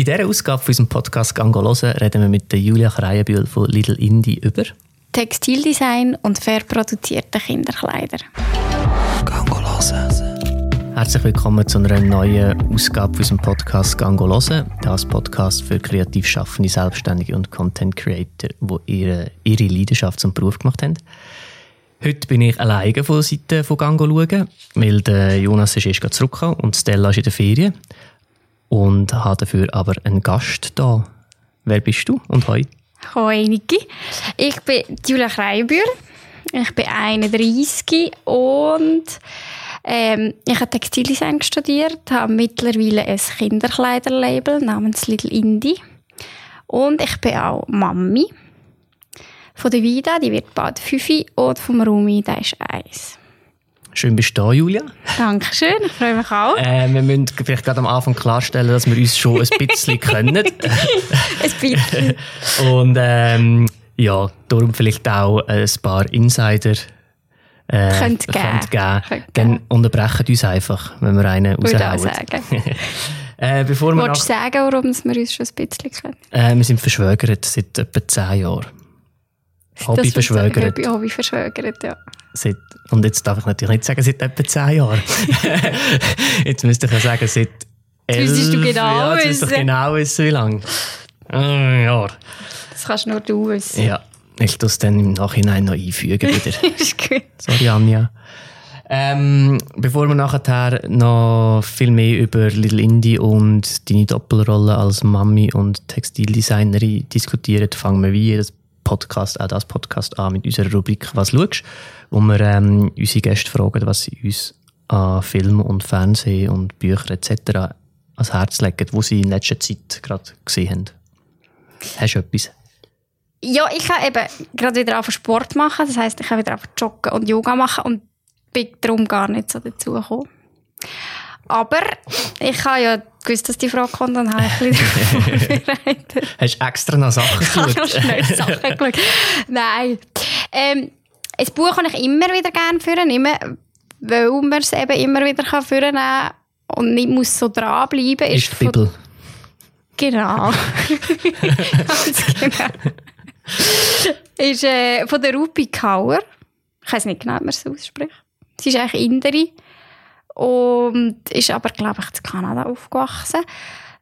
In dieser Ausgabe von unserem Podcast «Gango hören» reden wir mit der Julia Kreienbühl von Little Indie über Textildesign und fair produzierte Kinderkleider. «Gango hören». Herzlich willkommen zu einer neuen Ausgabe von unserem Podcast «Gango hören». Das Podcast für kreativ schaffende Selbstständige und Content Creator, die ihre, ihre Leidenschaft zum Beruf gemacht haben. Heute bin ich alleine von der Seite von Gango schauen, weil der Jonas ist erst zurückgekommen und Stella ist in der Ferien. Und habe dafür aber einen Gast da. Wer bist du und hoi? Hoi Niki, ich bin Julia Kreienbühl, ich bin 31 und ähm, ich habe Textildesign studiert, habe mittlerweile ein Kinderkleiderlabel namens Little Indie und ich bin auch Mami von der Vida, die wird bald 5 und vom Rumi, der ist 1. Schön bist du da, Julia. Dankeschön, ich freue mich auch. Äh, wir müssen vielleicht gerade am Anfang klarstellen, dass wir uns schon ein bisschen können. ein bisschen. Und ähm, ja, darum vielleicht auch ein paar Insider äh, könnt geben. geben. Könnt Dann unterbrechen uns einfach, wenn wir einen raushauen. sagen. äh, bevor Wolltest du sagen, warum wir uns schon ein bisschen kennen? Äh, wir sind verschwögert seit etwa zehn Jahren. Hobby verschwögert. Hobby verschwögert, ja. Seit, und jetzt darf ich natürlich nicht sagen, seit etwa zehn Jahren. jetzt müsste ich ja sagen, seit elf Jahren. du genau ja, jetzt wissen. Ich genau wissen, wie lange. Ein Jahr. Das kannst nur du wissen. Ja, ich tue es dann im Nachhinein noch einfügen wieder. ist gut. Sorry, Anja. Ähm, bevor wir nachher noch viel mehr über Little Indie und deine Doppelrolle als Mami und Textildesignerin diskutieren, fangen wir wie jedes Podcast, auch das Podcast an mit unserer Rubrik «Was schaust?», wo wir ähm, unsere Gäste fragen, was sie uns an Film und Fernsehen und Bücher etc. ans Herz legen, wo sie in letzter Zeit gerade gesehen haben. Hast du etwas? Ja, ich habe eben gerade wieder auf Sport machen, das heißt, ich habe wieder auf Joggen und Yoga machen und bin darum gar nicht so dazu gekommen. Aber ich habe ja gewusst, dass die Frage kommt, dann habe ich ein bisschen vorbereitet. Hast du extra noch Sachen geschaut? Ich habe schnell Sachen geschaut. Nein. Ähm, ein Buch kann ich immer wieder gerne führen, immer, weil man es eben immer wieder führen kann und nicht muss so dranbleiben. Ist, ist die Bibel. Genau. genau. ist äh, von der Rupi Kaur. Ich weiß nicht genau, wie man es ausspricht. Sie ist eigentlich Inderin und ist aber, glaube ich, in Kanada aufgewachsen.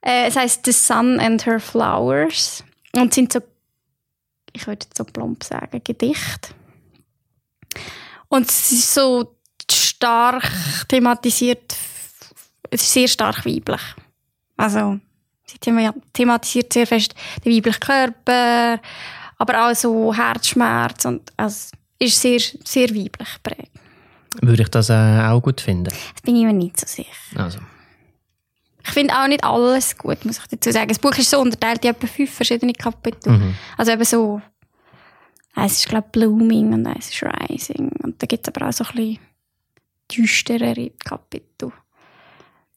Äh, es heißt The Sun and Her Flowers und sind so, ich würde so plump sagen, Gedicht. Und es ist so stark thematisiert, es ist sehr stark weiblich. Also, sie thematisiert sehr fest den weiblichen Körper, aber auch so Herzschmerz und also, ist sehr, sehr weiblich geprägt. Würde ich das äh, auch gut finden? Das bin ich mir nicht so sicher. Also. Ich finde auch nicht alles gut, muss ich dazu sagen. Das Buch ist so unterteilt in etwa fünf verschiedene Kapitel. Mhm. Also eben so, eins ist glaube Blooming und eins ist Rising. Und da gibt es aber auch so ein bisschen düsterere Kapitel.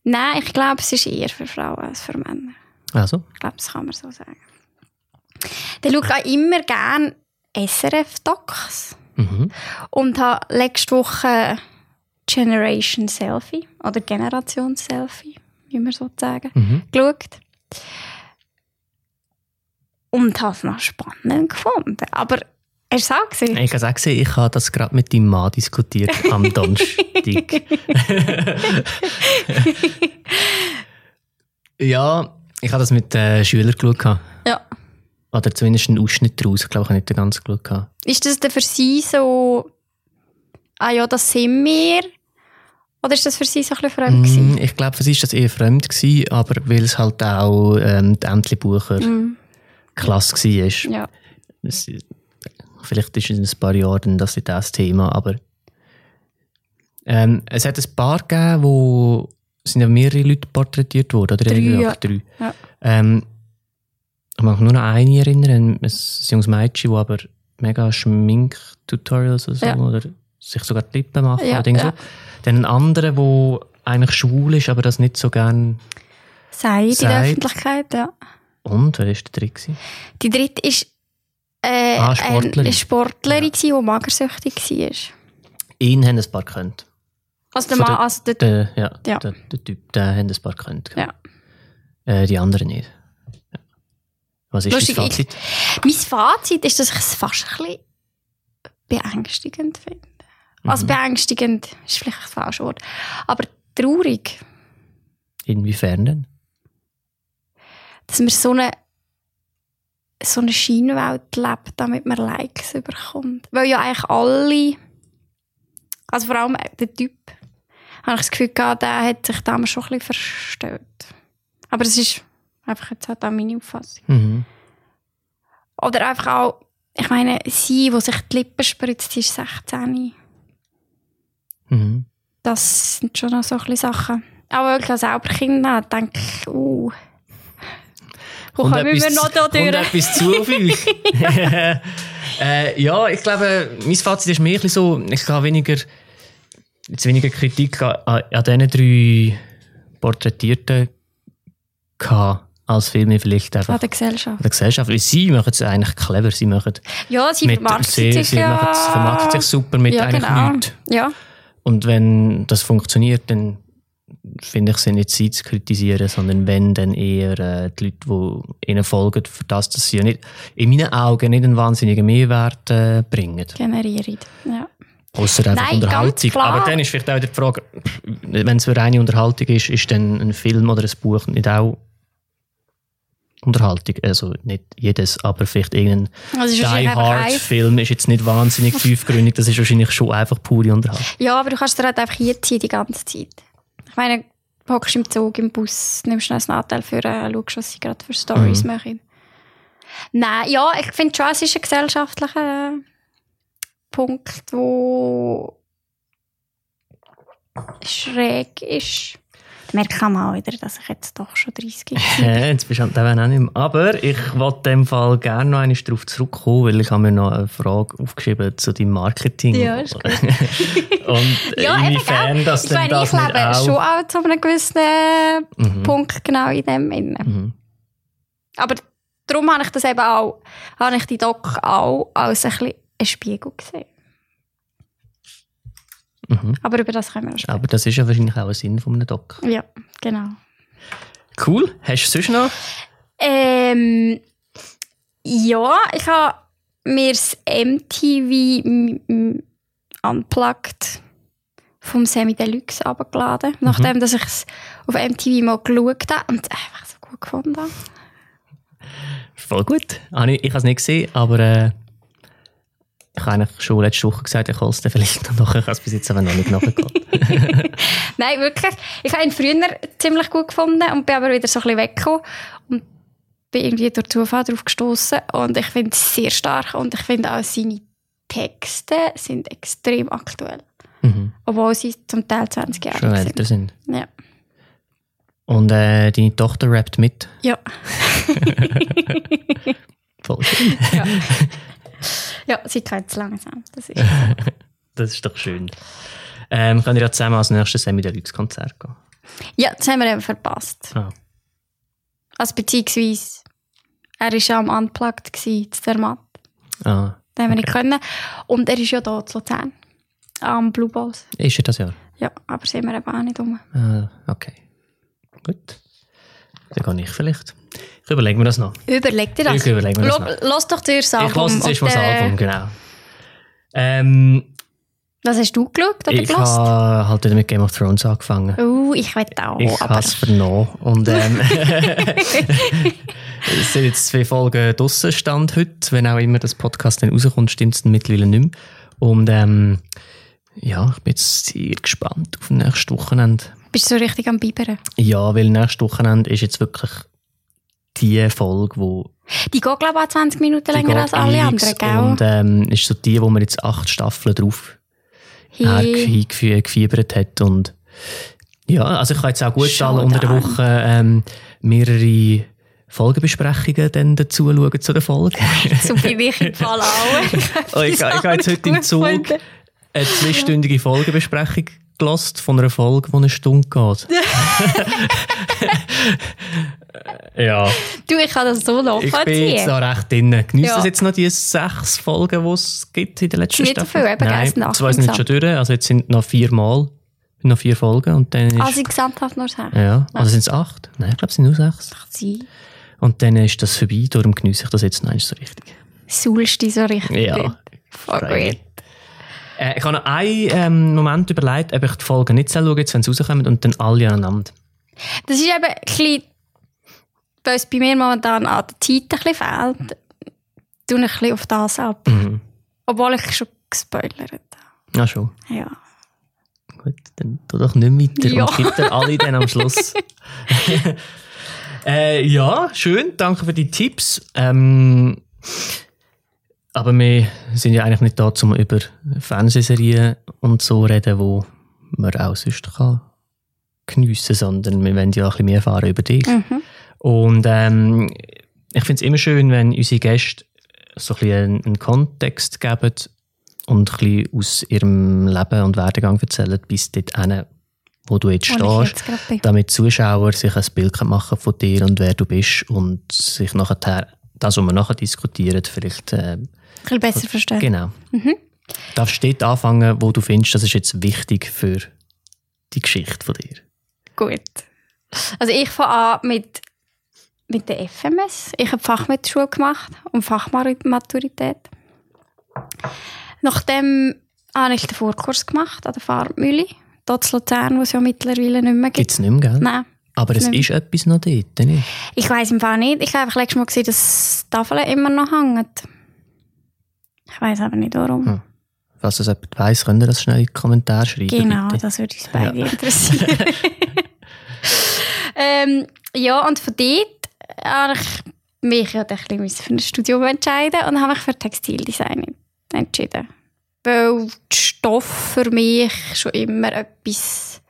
Nein, ich glaube, es ist eher für Frauen als für Männer. Also? Ich glaube, das kann man so sagen. Dann schaue ich auch immer gerne SRF-Docs. Mhm. Und habe letzte Woche Generation Selfie oder Generation Selfie, wie man so sagen, mhm. geschaut. Und habe es noch spannend gefunden. Aber Hast du es auch gesehen? Ich habe es auch gesehen. Ich habe das gerade mit deinem Mann diskutiert am Donnerstag. ja, ich habe das mit den Schülern geschaut. Ja. Oder zumindest einen Ausschnitt daraus. Ich glaube, ich habe nicht den ganzen geschaut. Ist das denn für Sie so, ah ja, das sind wir? Oder ist das für Sie so ein bisschen fremd mm, Ich glaube, für Sie war das eher fremd, gewesen, aber weil es halt auch ähm, die Entli-Bucher mm. Klasse war. Ja. Es, vielleicht ist in ein paar Jahren das nicht das Thema, aber ähm, es hat ein paar gegeben, wo sind ja mehrere Leute porträtiert worden, oder? Drei, ja. drei. Ja. Ähm, ich mag nur noch eine erinnern, ein junges Mädchen, das aber mega Schmink-Tutorials oder, so, ja. oder sich sogar die Lippen machen ja, oder ja. so. Dann ein anderer, der eigentlich schwul ist, aber das nicht so gern sagt in der Öffentlichkeit, ja. Und, wer war der dritte? Die dritte ist äh, ah, Sportlerin. eine Sportlerin, ja. die magersüchtig war. Ihn haben ein paar gekannt. Also der Mann, also der, der, ja, ja. Der, der, Typ, den haben ein paar gekannt. Ja. Äh, die anderen nicht. Was ist Lustig, dein ich- Fazit? Mein Fazit ist, dass ich es fast ein bisschen beängstigend finde. Also beängstigend ist vielleicht ein falsches Wort. Aber traurig, Inwiefern denn? dass man so eine, so eine Scheinwelt lebt, damit man Likes bekommt. Weil ja eigentlich alle, also vor allem der Typ, habe ich das Gefühl gehabt, der hat sich damals schon ein bisschen verstellt. Aber es ist einfach jetzt halt auch meine Auffassung. Mhm. Oder einfach auch, ich meine, sie, die sich die Lippen spritzt, ist 16. Mhm. Das sind schon noch so ein bisschen Sachen. Auch weil ich selber Kind habe, denke ich, uh, wo kommen wir etwas- noch da durch? etwas zu auf euch? äh, ja, ich glaube, mein Fazit ist mehr so, ich habe weniger, jetzt weniger Kritik an, an an diesen drei Porträtierten gehabt, als Filme vielleicht einfach An der Gesellschaft. an der Gesellschaft. Weil sie machen es eigentlich clever, sie machen Ja, sie sie, sich sie ja. vermarkten sich super mit ja, eigentlich genau. nichts. Ja, Und wenn das funktioniert, dann finde ich es nicht sie zu kritisieren, sondern wenn, dann eher äh, die Leute, die ihnen folgen, für das, dass sie ja nicht, in meinen Augen nicht einen wahnsinnigen Mehrwert äh, bringen. generieren. Ja. Außer einfach Nein, Unterhaltung. Aber dann ist vielleicht auch die Frage, wenn es für reine Unterhaltung ist, ist dann ein Film oder ein Buch nicht auch Unterhaltung? Also nicht jedes, aber vielleicht irgendein Also Die wahrscheinlich einfach Hard ein- Film ist jetzt nicht wahnsinnig tiefgründig, das ist wahrscheinlich schon einfach pure Unterhaltung. Ja, aber du kannst dir halt einfach hinziehen die ganze Zeit. Ich meine, du hockst im Zug, im Bus, nimmst schnell einen Anteil für, äh, schaust, was sie gerade für Stories Mhm. machen. Nein, ja, ich finde schon, es ist ein gesellschaftlicher Punkt, wo schräg ist. Man auch wieder, dass ich jetzt doch schon 30 bin. Jetzt bist du an dem auch nicht mehr. Aber ich wollte in dem Fall gerne noch einmal darauf zurückkommen, weil ich habe mir noch eine Frage aufgeschrieben zu deinem Marketing. Ja, ist gut. Und Ja, eben, inwiefern das Ich denn meine, das ich lebe auch... schon auch zu einem gewissen Mhm. Punkt genau in dem Innen. Mhm. Aber darum habe ich das eben auch, habe ich die Doc auch als ein bisschen einen Spiegel gesehen. Mhm. Aber über das können wir sprechen. Aber das ist ja wahrscheinlich auch ein Sinn von einem Doc. Ja, genau. Cool. Hast du sonst noch? Ähm, ja, ich habe mir das MTV Unplugged vom Semi Deluxe abgeladen, nachdem dass ich es auf MTV mal geschaut habe und es einfach so gut gefunden habe. Voll gut. Ich, ich habe es nicht gesehen, aber äh, ich habe eigentlich schon letzte Woche gesagt, ich hole es dann vielleicht noch nachher. Ich habe es bis jetzt aber noch nicht nachgeholt. Nein, wirklich. Ich habe ihn früher ziemlich gut gefunden und bin aber wieder so ein bisschen weggekommen und bin irgendwie durch Zufall darauf gestoßen und ich finde es sehr stark und ich finde auch seine Texte sind extrem aktuell, mhm. obwohl sie zum Teil 20 Jahre Schon alt älter sind. sind. Ja. Und äh, deine Tochter rappt mit. Ja. Voll schön. ja. ja, sie kann jetzt langsam. Das ist Das ist doch schön. Ähm, können wir ja zusammen als nächstes Semi Deluxe Konzert gehen? ja, das haben wir eben verpasst. Ah. Also beziehungsweise, er war ja am Unplugged gewesen, zu der Matt. Ah. Den haben wir nicht können. Und er ist ja hier zu Luzern. Am Blue Balls. Ist ja das Jahr? Ja, aber sind wir eben auch nicht rum. Ah, okay. Gut. Dann gehe ich vielleicht. Ich überlege mir das noch. Überleg dir das. Ich überlege mir das noch. Lass doch zuerst das Ich Album. lasse jetzt erst mal das äh, Album, genau. Ähm, Was hast du geschaut oder ich habe halt wieder mit Game of Thrones angefangen. Uh, ich will auch. Ich habe es vernommen. Und ähm, es sind jetzt zwei Folgen draussen Stand heute. Wenn auch immer das Podcast dann rauskommt, stimmt es dann mittlerweile nicht mehr. Und ähm, ja, ich bin jetzt sehr gespannt auf nächstes Wochenende. Bist du so richtig am Biberen? Ja, weil nächstes Wochenende ist jetzt wirklich die Folge, wo Die geht, glaube ich, auch 20 Minuten länger als alle anderen, Und gell? ähm, ist so die, wo man jetzt acht Staffeln drauf Hey. hey. gefiebert hat. Und ja, also ich kann jetzt auch gut Schau alle unter der. Woche ähm, mehrere Folgebesprechungen dann dazu schauen zu der Folge. So bin ich im Fall auch. Oh, ich, ich habe jetzt heute im Zug eine zweistündige Folgebesprechung gelost von einer Folge, die eine Stunde geht. ja, Du, ich kann das so ich bin jetzt nachvollziehen. da recht drin. Genießt Ja. das jetzt noch die sechs Folgen, die es gibt in der letzten Nicht so Staffel? viel, eben, Nein, acht zwei sind jetzt schon durch. Also jetzt sind noch vier Mal, noch vier Folgen und dann ist... Also gesamthaft nur sagen. ja, also sind es acht? Nein, ich glaube es sind nur sechs. Sie. Und dann ist das vorbei, darum genieße ich das jetzt noch so richtig. Sulst dich so richtig. Ja. Voll gut. Äh, ich habe noch einen ähm, Moment überlegt, ob ich die Folgen nicht schaue, jetzt, wenn sie rauskommen, und dann alle aneinander. Das ist eben ein bisschen, es bei mir momentan an der Zeit ein bisschen fehlt, tue ich ein bisschen auf das ab. Mhm. Obwohl ich schon gespoilert habe. Ja, schon. Ja. Gut, dann tu doch nicht weiter Ja. und gib dir alle dann am Schluss. äh, ja, schön, danke für die Tipps. Ähm, aber wir sind ja eigentlich nicht da, um über Fernsehserien und so reden, wo man auch sonst kann geniessen, sondern wir wollen ja ein bisschen mehr erfahren über dich. Mhm. Und ähm, ich finde es immer schön, wenn unsere Gäste so ein bisschen einen, einen Kontext geben und ein bisschen aus ihrem Leben und Werdegang erzählen, bis dorthin, wo du jetzt Wo stehst, jetzt damit die Zuschauer sich ein Bild machen von dir und wer du bist und sich nachher das, was wir nachher diskutieren, vielleicht äh, Ein bisschen besser verstehen. genau. Darfst dort anfangen, wo du findest, das ist jetzt wichtig für die Geschichte von dir. Gut. Also ich fange an mit, mit der FMS. Ich habe Fachmittelschule gemacht und Fachmaturität. Nachdem habe ich den Vorkurs gemacht an der Farbmühle. Dort in Luzern, wo es ja mittlerweile nicht mehr gibt. Gibt es nicht mehr, gell? Nein. Aber es ist etwas noch dort, nicht? Ich weiß im Fall nicht. Ich habe einfach letztes Mal gesehen, dass die Tafeln immer noch hängen. Ich weiß aber nicht warum. Hm. Falls das jemand weiss, könnt ihr das schnell in die Kommentare schreiben. Genau, bitte. das würde uns beide interessieren. ähm, ja, und von dort habe ich mich ja ein bisschen für ein Studium entscheiden und habe mich für Textildesign entschieden. Weil der Stoff für mich schon immer etwas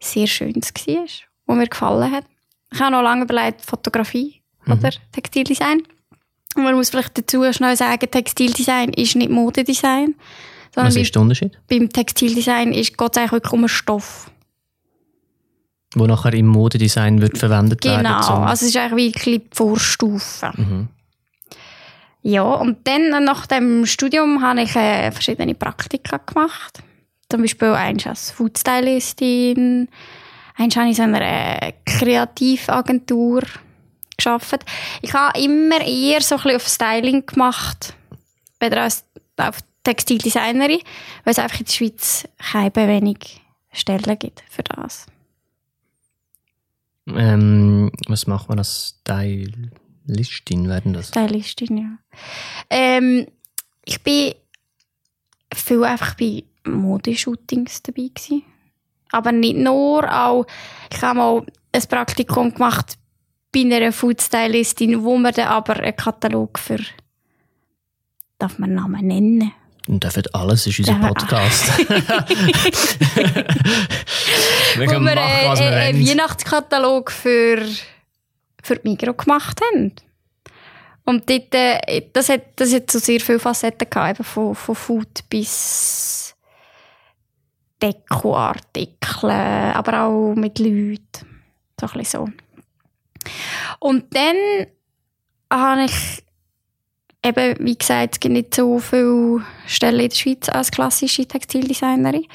sehr Schönes war, was mir gefallen hat. Ich habe noch lange überlegt, Fotografie oder Textildesign. Und man muss vielleicht dazu schnell sagen, Textildesign ist nicht Modedesign. Was ist der Unterschied? beim Textildesign ist geht es eigentlich wirklich um einen Stoff. Wo nachher im Modedesign wird verwendet werden. Genau, also es ist eigentlich wirklich die Vorstufe. Mhm. Ja, und dann nach dem Studium habe ich äh, verschiedene Praktika gemacht. Zum Beispiel eins als Foodstylistin, eins habe ich in einer Kreativagentur gearbeitet. Ich habe immer eher so ein bisschen auf Styling gemacht, weder als auf Textildesignerin, weil es einfach in der Schweiz keine wenig Stellen gibt für das. Ähm, was macht man als Stylistin? Werden das? Stylistin, ja. Ähm, ich bin viel einfach bei Modeshootings dabei gewesen. Aber nicht nur, auch ich habe mal ein Praktikum gemacht bei einer Foodstylistin, wo man dann aber einen Katalog für darf man Namen nennen? Und dürfen alles, ist unser. Podcast. wir wo können wir machen, was wir äh, einen. Weihnachtskatalog für, für die Migros gemacht haben. Und dort, äh, das, hat, das hat so sehr viele Facetten gehabt, eben von, von Food bis Dekoartikel, aber auch mit Leuten. So ein bisschen so. Und dann habe ich eben, wie gesagt, es gibt nicht so viele Stellen in der Schweiz als klassische Textildesignerin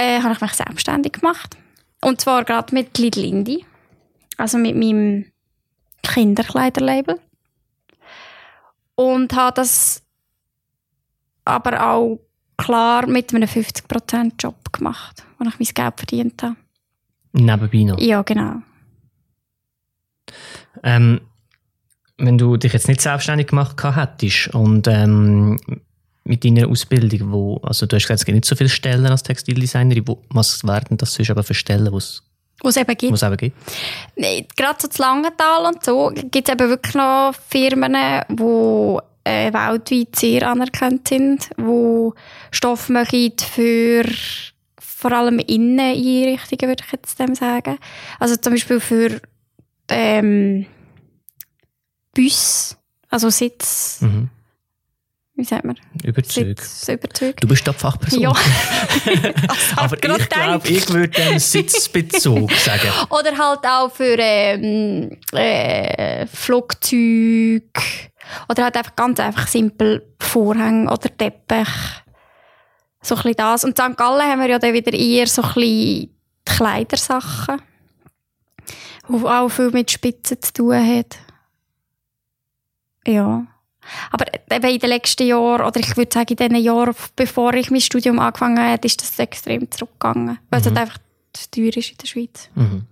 äh, habe ich mich selbstständig gemacht. Und zwar gerade mit Lidl Indie. Also mit meinem Kinderkleiderlabel. Und habe das aber auch klar mit einem 50% Job gemacht, wo ich mein Geld verdient habe. Nebenbei noch. Ja, genau. Ähm, wenn du dich jetzt nicht selbstständig gemacht hättest und ähm, mit deiner Ausbildung, wo, also du hast gesagt, es gibt nicht so viele Stellen als Textildesignerin, wo, was werden das sonst aber für Stellen, wo es Wo es eben gibt. wo es eben gibt? Nee, Gerade so zu Langenthal und so gibt es eben wirklich noch Firmen, die äh, weltweit sehr anerkannt sind, die Stoff machen für vor allem Inneneinrichtungen, würde ich jetzt dem sagen. Also zum Beispiel für ähm, Bus, also Sitz, Mhm. wie sagt man? Überzeugt. Sitzüberzug. Du bist da Fachperson. Ja. Aber ich glaube, ich würde dem Sitzbezug sagen. Oder halt auch für ähm, äh, Flugzeug. Oder halt einfach ganz einfach simpel Vorhänge oder Teppich. So ein bisschen das. Und in St. Gallen haben wir ja dann wieder eher so ein bisschen Kleidersachen. Wo auch viel mit Spitzen zu tun hat. Ja. Aber eben in den letzten Jahren, oder ich würde sagen in den Jahren, bevor ich mein Studium angefangen habe, ist das extrem zurückgegangen. Weil es halt einfach zu teuer ist in der Schweiz. Mhm.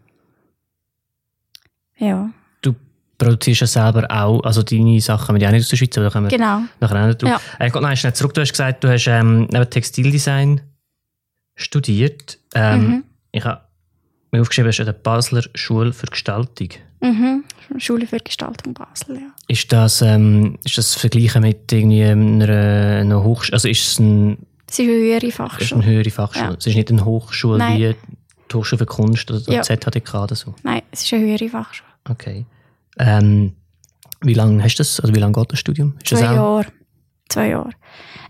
Ja, Du produzierst ja selber auch, also deine Sachen wir ja auch nicht aus der Schweiz, aber da kommen wir genau. nachher auch noch drauf. Äh, Gott, nein, schnell zurück. Du hast gesagt, du hast ähm, Textildesign studiert. Ähm, Mhm. Ich habe mir aufgeschrieben, hast an der Basler Schule für Gestaltung. Mhm. Schule für Gestaltung Basel, ja. Ist das, ähm, ist das vergleichen mit irgendwie einer, einer Hochschule? Also ist es ein, Es ist eine höhere ist eine Fachschule. höhere Fachschule? Ja. Es ist nicht eine Hochschule Nein. wie die Hochschule für Kunst oder Ja. ZHDK oder so? Nein, es ist eine höhere Fachschule. Okay. Ähm, wie lange hast du das? Also wie lange geht das Studium? Ist Zwei Jahre. Zwei Jahre.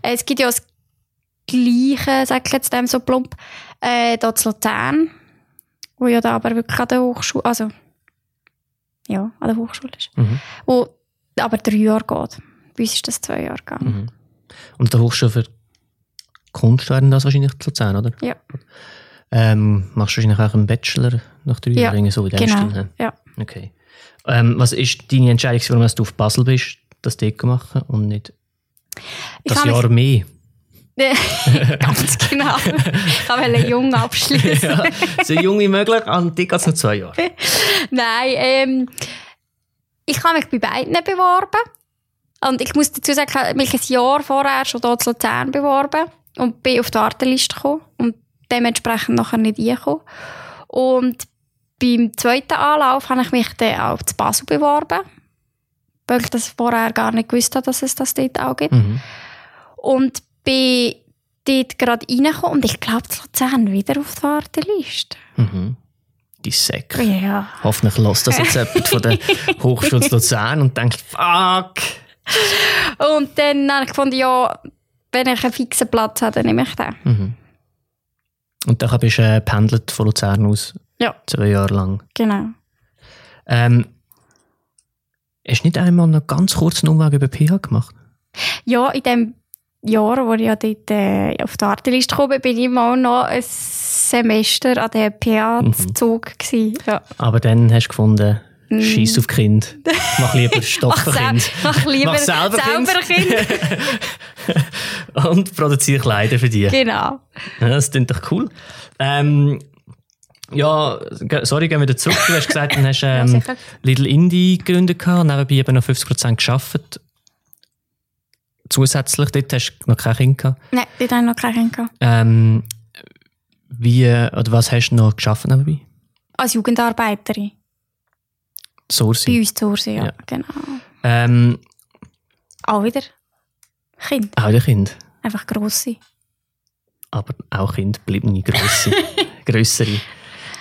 Äh, es gibt ja das Gleiche, sag ich jetzt dem so plump, äh, da zu Luzern, wo ja da aber wirklich an der Hochschule, also ja, an der Hochschule ist. Mhm. Wo aber drei Jahre geht. Bei uns ist das zwei Jahre gegangen. Mhm. Und der Hochschule für Kunst wäre das wahrscheinlich zu Luzern, oder? Ja. Ähm, machst du wahrscheinlich auch einen Bachelor nach drei Ja, Jahren, so in dem Genau. Stil? ne? Ja. Okay. Ähm, was ist deine Entscheidung, warum du auf Basel bist, das Deko machen und nicht Ich das Jahr mehr? Ganz genau. Ich wollte jung abschließen. ja, so jung wie möglich, und die geht es noch zwei Jahre. Nein, ähm, ich habe mich bei beiden beworben. Und ich muss dazu sagen, ich habe mich ein Jahr vorher schon hier zu Luzern beworben und bin auf die Warteliste gekommen und dementsprechend nachher nicht reingekommen. Und beim zweiten Anlauf habe ich mich dann auch zu Basel beworben, weil ich das vorher gar nicht gewusst habe, dass es das dort auch gibt. Mhm. Und bin dort gerade reingekommen und ich glaube, Luzern wieder auf die Warteliste. Mhm. Die Säcke. Ja. Hoffentlich lässt das jetzt jemand von der Hochschule Luzern und denkt, fuck. Und dann habe ich gefunden, ja, wenn ich einen fixen Platz habe, dann nehme ich den. Mhm. Und dann bist du äh, pendelt von Luzern aus Ja. zwei Jahre lang. Genau. Ähm, hast du nicht einmal noch ganz kurz einen Umweg über PH gemacht? Ja, in dem Jahr, wo ich ja dort äh, auf die Warteliste gekommen bin, bin ich mal noch ein Semester an der PA-Zug. gewesen. Ja. Aber dann hast du gefunden, Mm. scheiß auf Kind. Mach lieber Stoff für Mach, lieber Mach selber Kind. selber Kind. Und produziere Kleider für dich. genau. Ja, das klingt doch cool. Ähm, ja, sorry, gehen wir wieder zurück. Du hast gesagt, du hast ähm. Little Indie gegründet, gehabt, nebenbei eben noch 50% geschafft. Zusätzlich, dort hast du noch kein Kind gehabt. Nein, dort habe ich noch kein Kind gehabt. Ähm, wie, oder was hast du noch geschafft nebenbei? Als Jugendarbeiterin. Sourcing. Bei uns Hause, ja. Ja. Genau. Ähm, Auch wieder Kind. auch der Kind. Einfach grosse. Aber auch Kind bleiben nie grosse, grössere.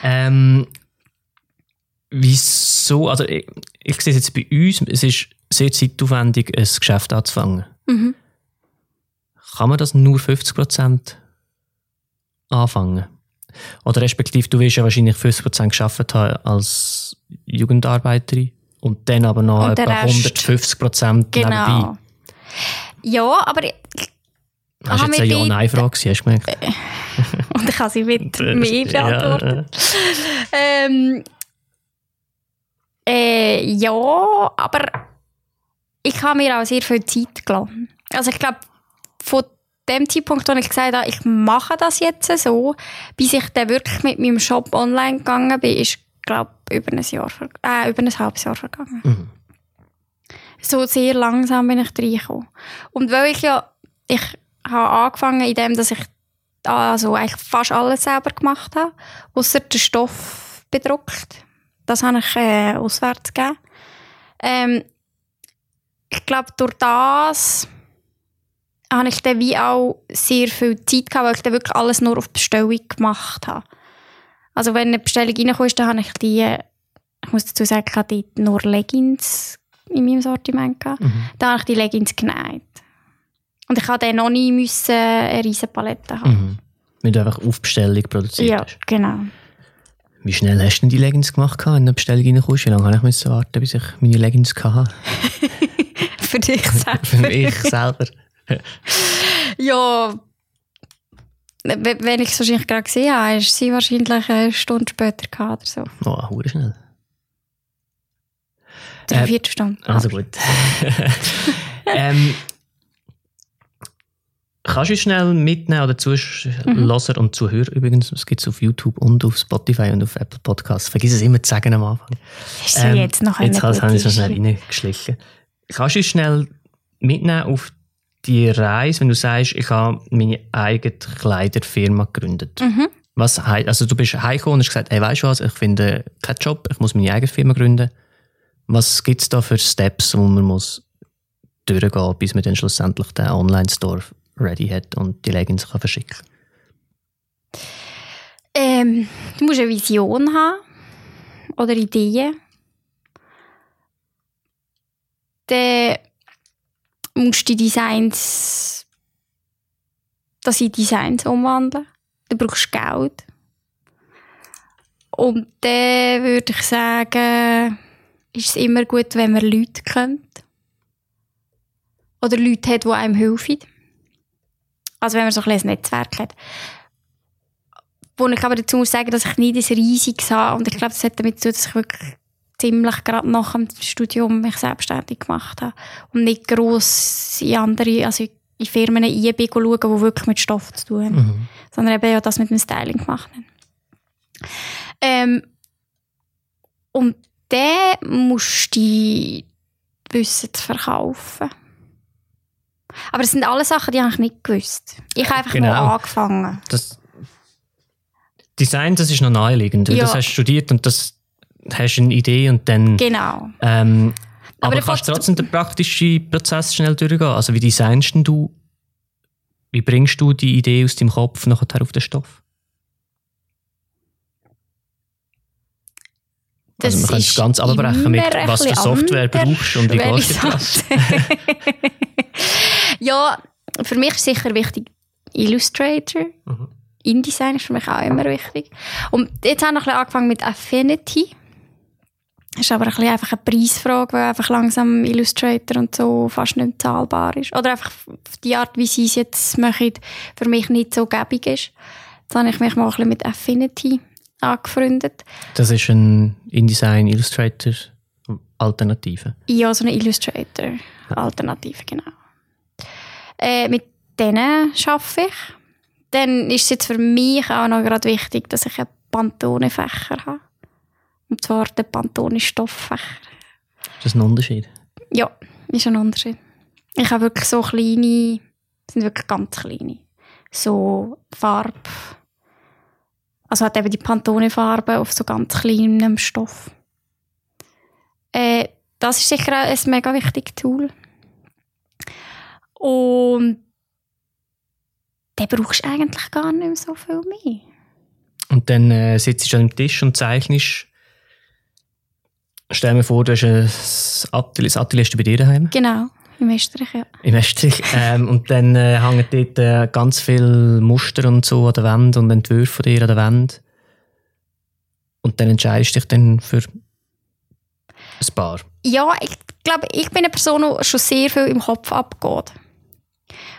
Ähm, wieso, also ich, ich sehe es jetzt bei uns, es ist sehr zeitaufwendig, ein Geschäft anzufangen. Mhm. Kann man das nur 50% anfangen? Oder respektive, du wirst ja wahrscheinlich 50% geschafft haben als Jugendarbeiterin und dann aber noch etwa Rest. 150% nebenbei. Genau. Ja, aber ich, Das war Ah, jetzt eine Ja-Nein-Frage, hast du gemerkt? und ich habe sie mit mir beantwortet. Ja, Ähm, äh, ja, aber ich habe mir auch sehr viel Zeit gelassen. Also ich glaube, von dem Zeitpunkt, wo ich gesagt habe, ich mache das jetzt so, bis ich dann wirklich mit meinem Shop online gegangen bin, ist, glaube über ein Jahr, äh, über ein halbes Jahr vergangen. Mhm. So sehr langsam bin ich reingekommen. Und weil ich ja, ich habe angefangen in dem, dass ich also eigentlich fast alles selber gemacht habe, außer den Stoff bedruckt. Das habe ich äh, auswärts gegeben. Ähm, ich glaube, durch das habe ich dann wie auch sehr viel Zeit gehabt, weil ich dann wirklich alles nur auf Bestellung gemacht habe. Also wenn eine Bestellung reinkommt, dann habe ich die, ich muss dazu sagen, ich dort nur Leggings in meinem Sortiment gehabt. Mhm. Dann habe ich die Leggings genäht. Und ich habe dann noch nie müssen eine riesen Palette haben. Mhm. Weil du einfach auf Bestellung produziert Ja, hast. genau. Wie schnell hast du denn die Leggings gemacht, wenn eine Bestellung reinkommst? Wie lange habe ich müssen warten, bis ich meine Leggings hatte? Für dich selber. Für mich selber. Ja, wenn ich es wahrscheinlich gerade gesehen habe, ist sie wahrscheinlich eine Stunde später gehabt oder so. Oh, hure schnell. Drei Viertelstunde. Also gut. ähm, kannst du schnell mitnehmen oder Zuhörer und Zuhörer übrigens, es gibt es auf YouTube und auf Spotify und auf Apple Podcasts. Vergiss es immer zu sagen am Anfang. Ist sie jetzt noch eine Jetzt habe gute ich es schnell Idee? reingeschlichen. Kannst du schnell mitnehmen auf die Reise, wenn du sagst, ich habe meine eigene Kleiderfirma gegründet? Mhm. Was hei- also du bist heimgekommen und hast gesagt, hey, weißt du was, ich finde keinen Job, ich muss meine eigene Firma gründen. Was gibt es da für Steps, wo man muss durchgehen, bis man dann schlussendlich den Online-Store ready hat und die Leggings kann verschicken Ähm, du musst eine Vision haben oder Ideen. Dann musst du die Designs, das in Designs umwandeln. Du brauchst Geld. Und dann würde ich sagen, ist es immer gut, wenn man Leute kennt. Oder Leute hat, die einem helfen. Also wenn man so ein ein Netzwerk hat. Wo ich aber dazu muss sagen, dass ich nicht ein riesiges habe. Und ich glaube, das hat damit zu tun, dass ich wirklich ziemlich gerade nach dem Studium mich selbstständig gemacht habe. Und nicht gross in andere, also in Firmen ein bin schauen, die wirklich mit Stoff zu tun haben. Mhm. Sondern eben ja das mit dem Styling gemacht haben. Ähm, und dann musst du Wissen zu verkaufen. Aber das sind alle Sachen, die habe ich nicht gewusst. Ich habe einfach Genau. nur angefangen. Das Design, das ist noch naheliegend. Ja. Das hast du studiert und das hast eine Idee und dann... Genau. Ähm, Aber aber kannst trotzdem den praktischen Prozess schnell durchgehen? Also wie designst du, wie bringst du die Idee aus deinem Kopf nachher auf den Stoff? Das also man kann es ganz abbrechen mit, was für Software anders, brauchst und wie gehst du das? ja, für mich ist sicher wichtig Illustrator. Mhm. InDesign ist für mich auch immer wichtig. Und jetzt habe ich ein bisschen angefangen mit Affinity. Ist aber ein bisschen einfach eine Preisfrage, weil einfach langsam Illustrator und so fast nicht zahlbar ist. Oder einfach die Art, wie sie es jetzt machen, für mich nicht so gäbig ist. Jetzt habe ich mich mal ein bisschen mit Affinity angefreundet. Das ist ein InDesign Illustrator Alternative. Ja, so eine Illustrator-Alternative, genau. Äh, mit denen arbeite ich. Dann ist es jetzt für mich auch noch gerade wichtig, dass ich einen Pantone-Fächer habe. Und zwar den Pantone-Stofffächer. Ist das ein Unterschied? Ja, ist ein Unterschied. Ich habe wirklich so kleine, sind wirklich ganz kleine. So Farbe. Also hat eben die Pantone-Farbe auf so ganz kleinem Stoff. Äh, das ist sicher ein mega wichtiges Tool. Und dann brauchst du eigentlich gar nicht mehr so viel mehr. Und dann äh, sitzt du an dem Tisch und zeichnest. Stell mir vor, du hast ein Atelier, das Atelier ist bei dir daheim, Genau, im Österreich, ja. im Österreich. ähm, und dann äh, hängen dort äh, ganz viele Muster und so an der Wand und Entwürfe von dir an der Wand. Und dann entscheidest du dich dann für ein Paar. Ja, ich glaube, ich bin eine Person, die schon sehr viel im Kopf abgeht.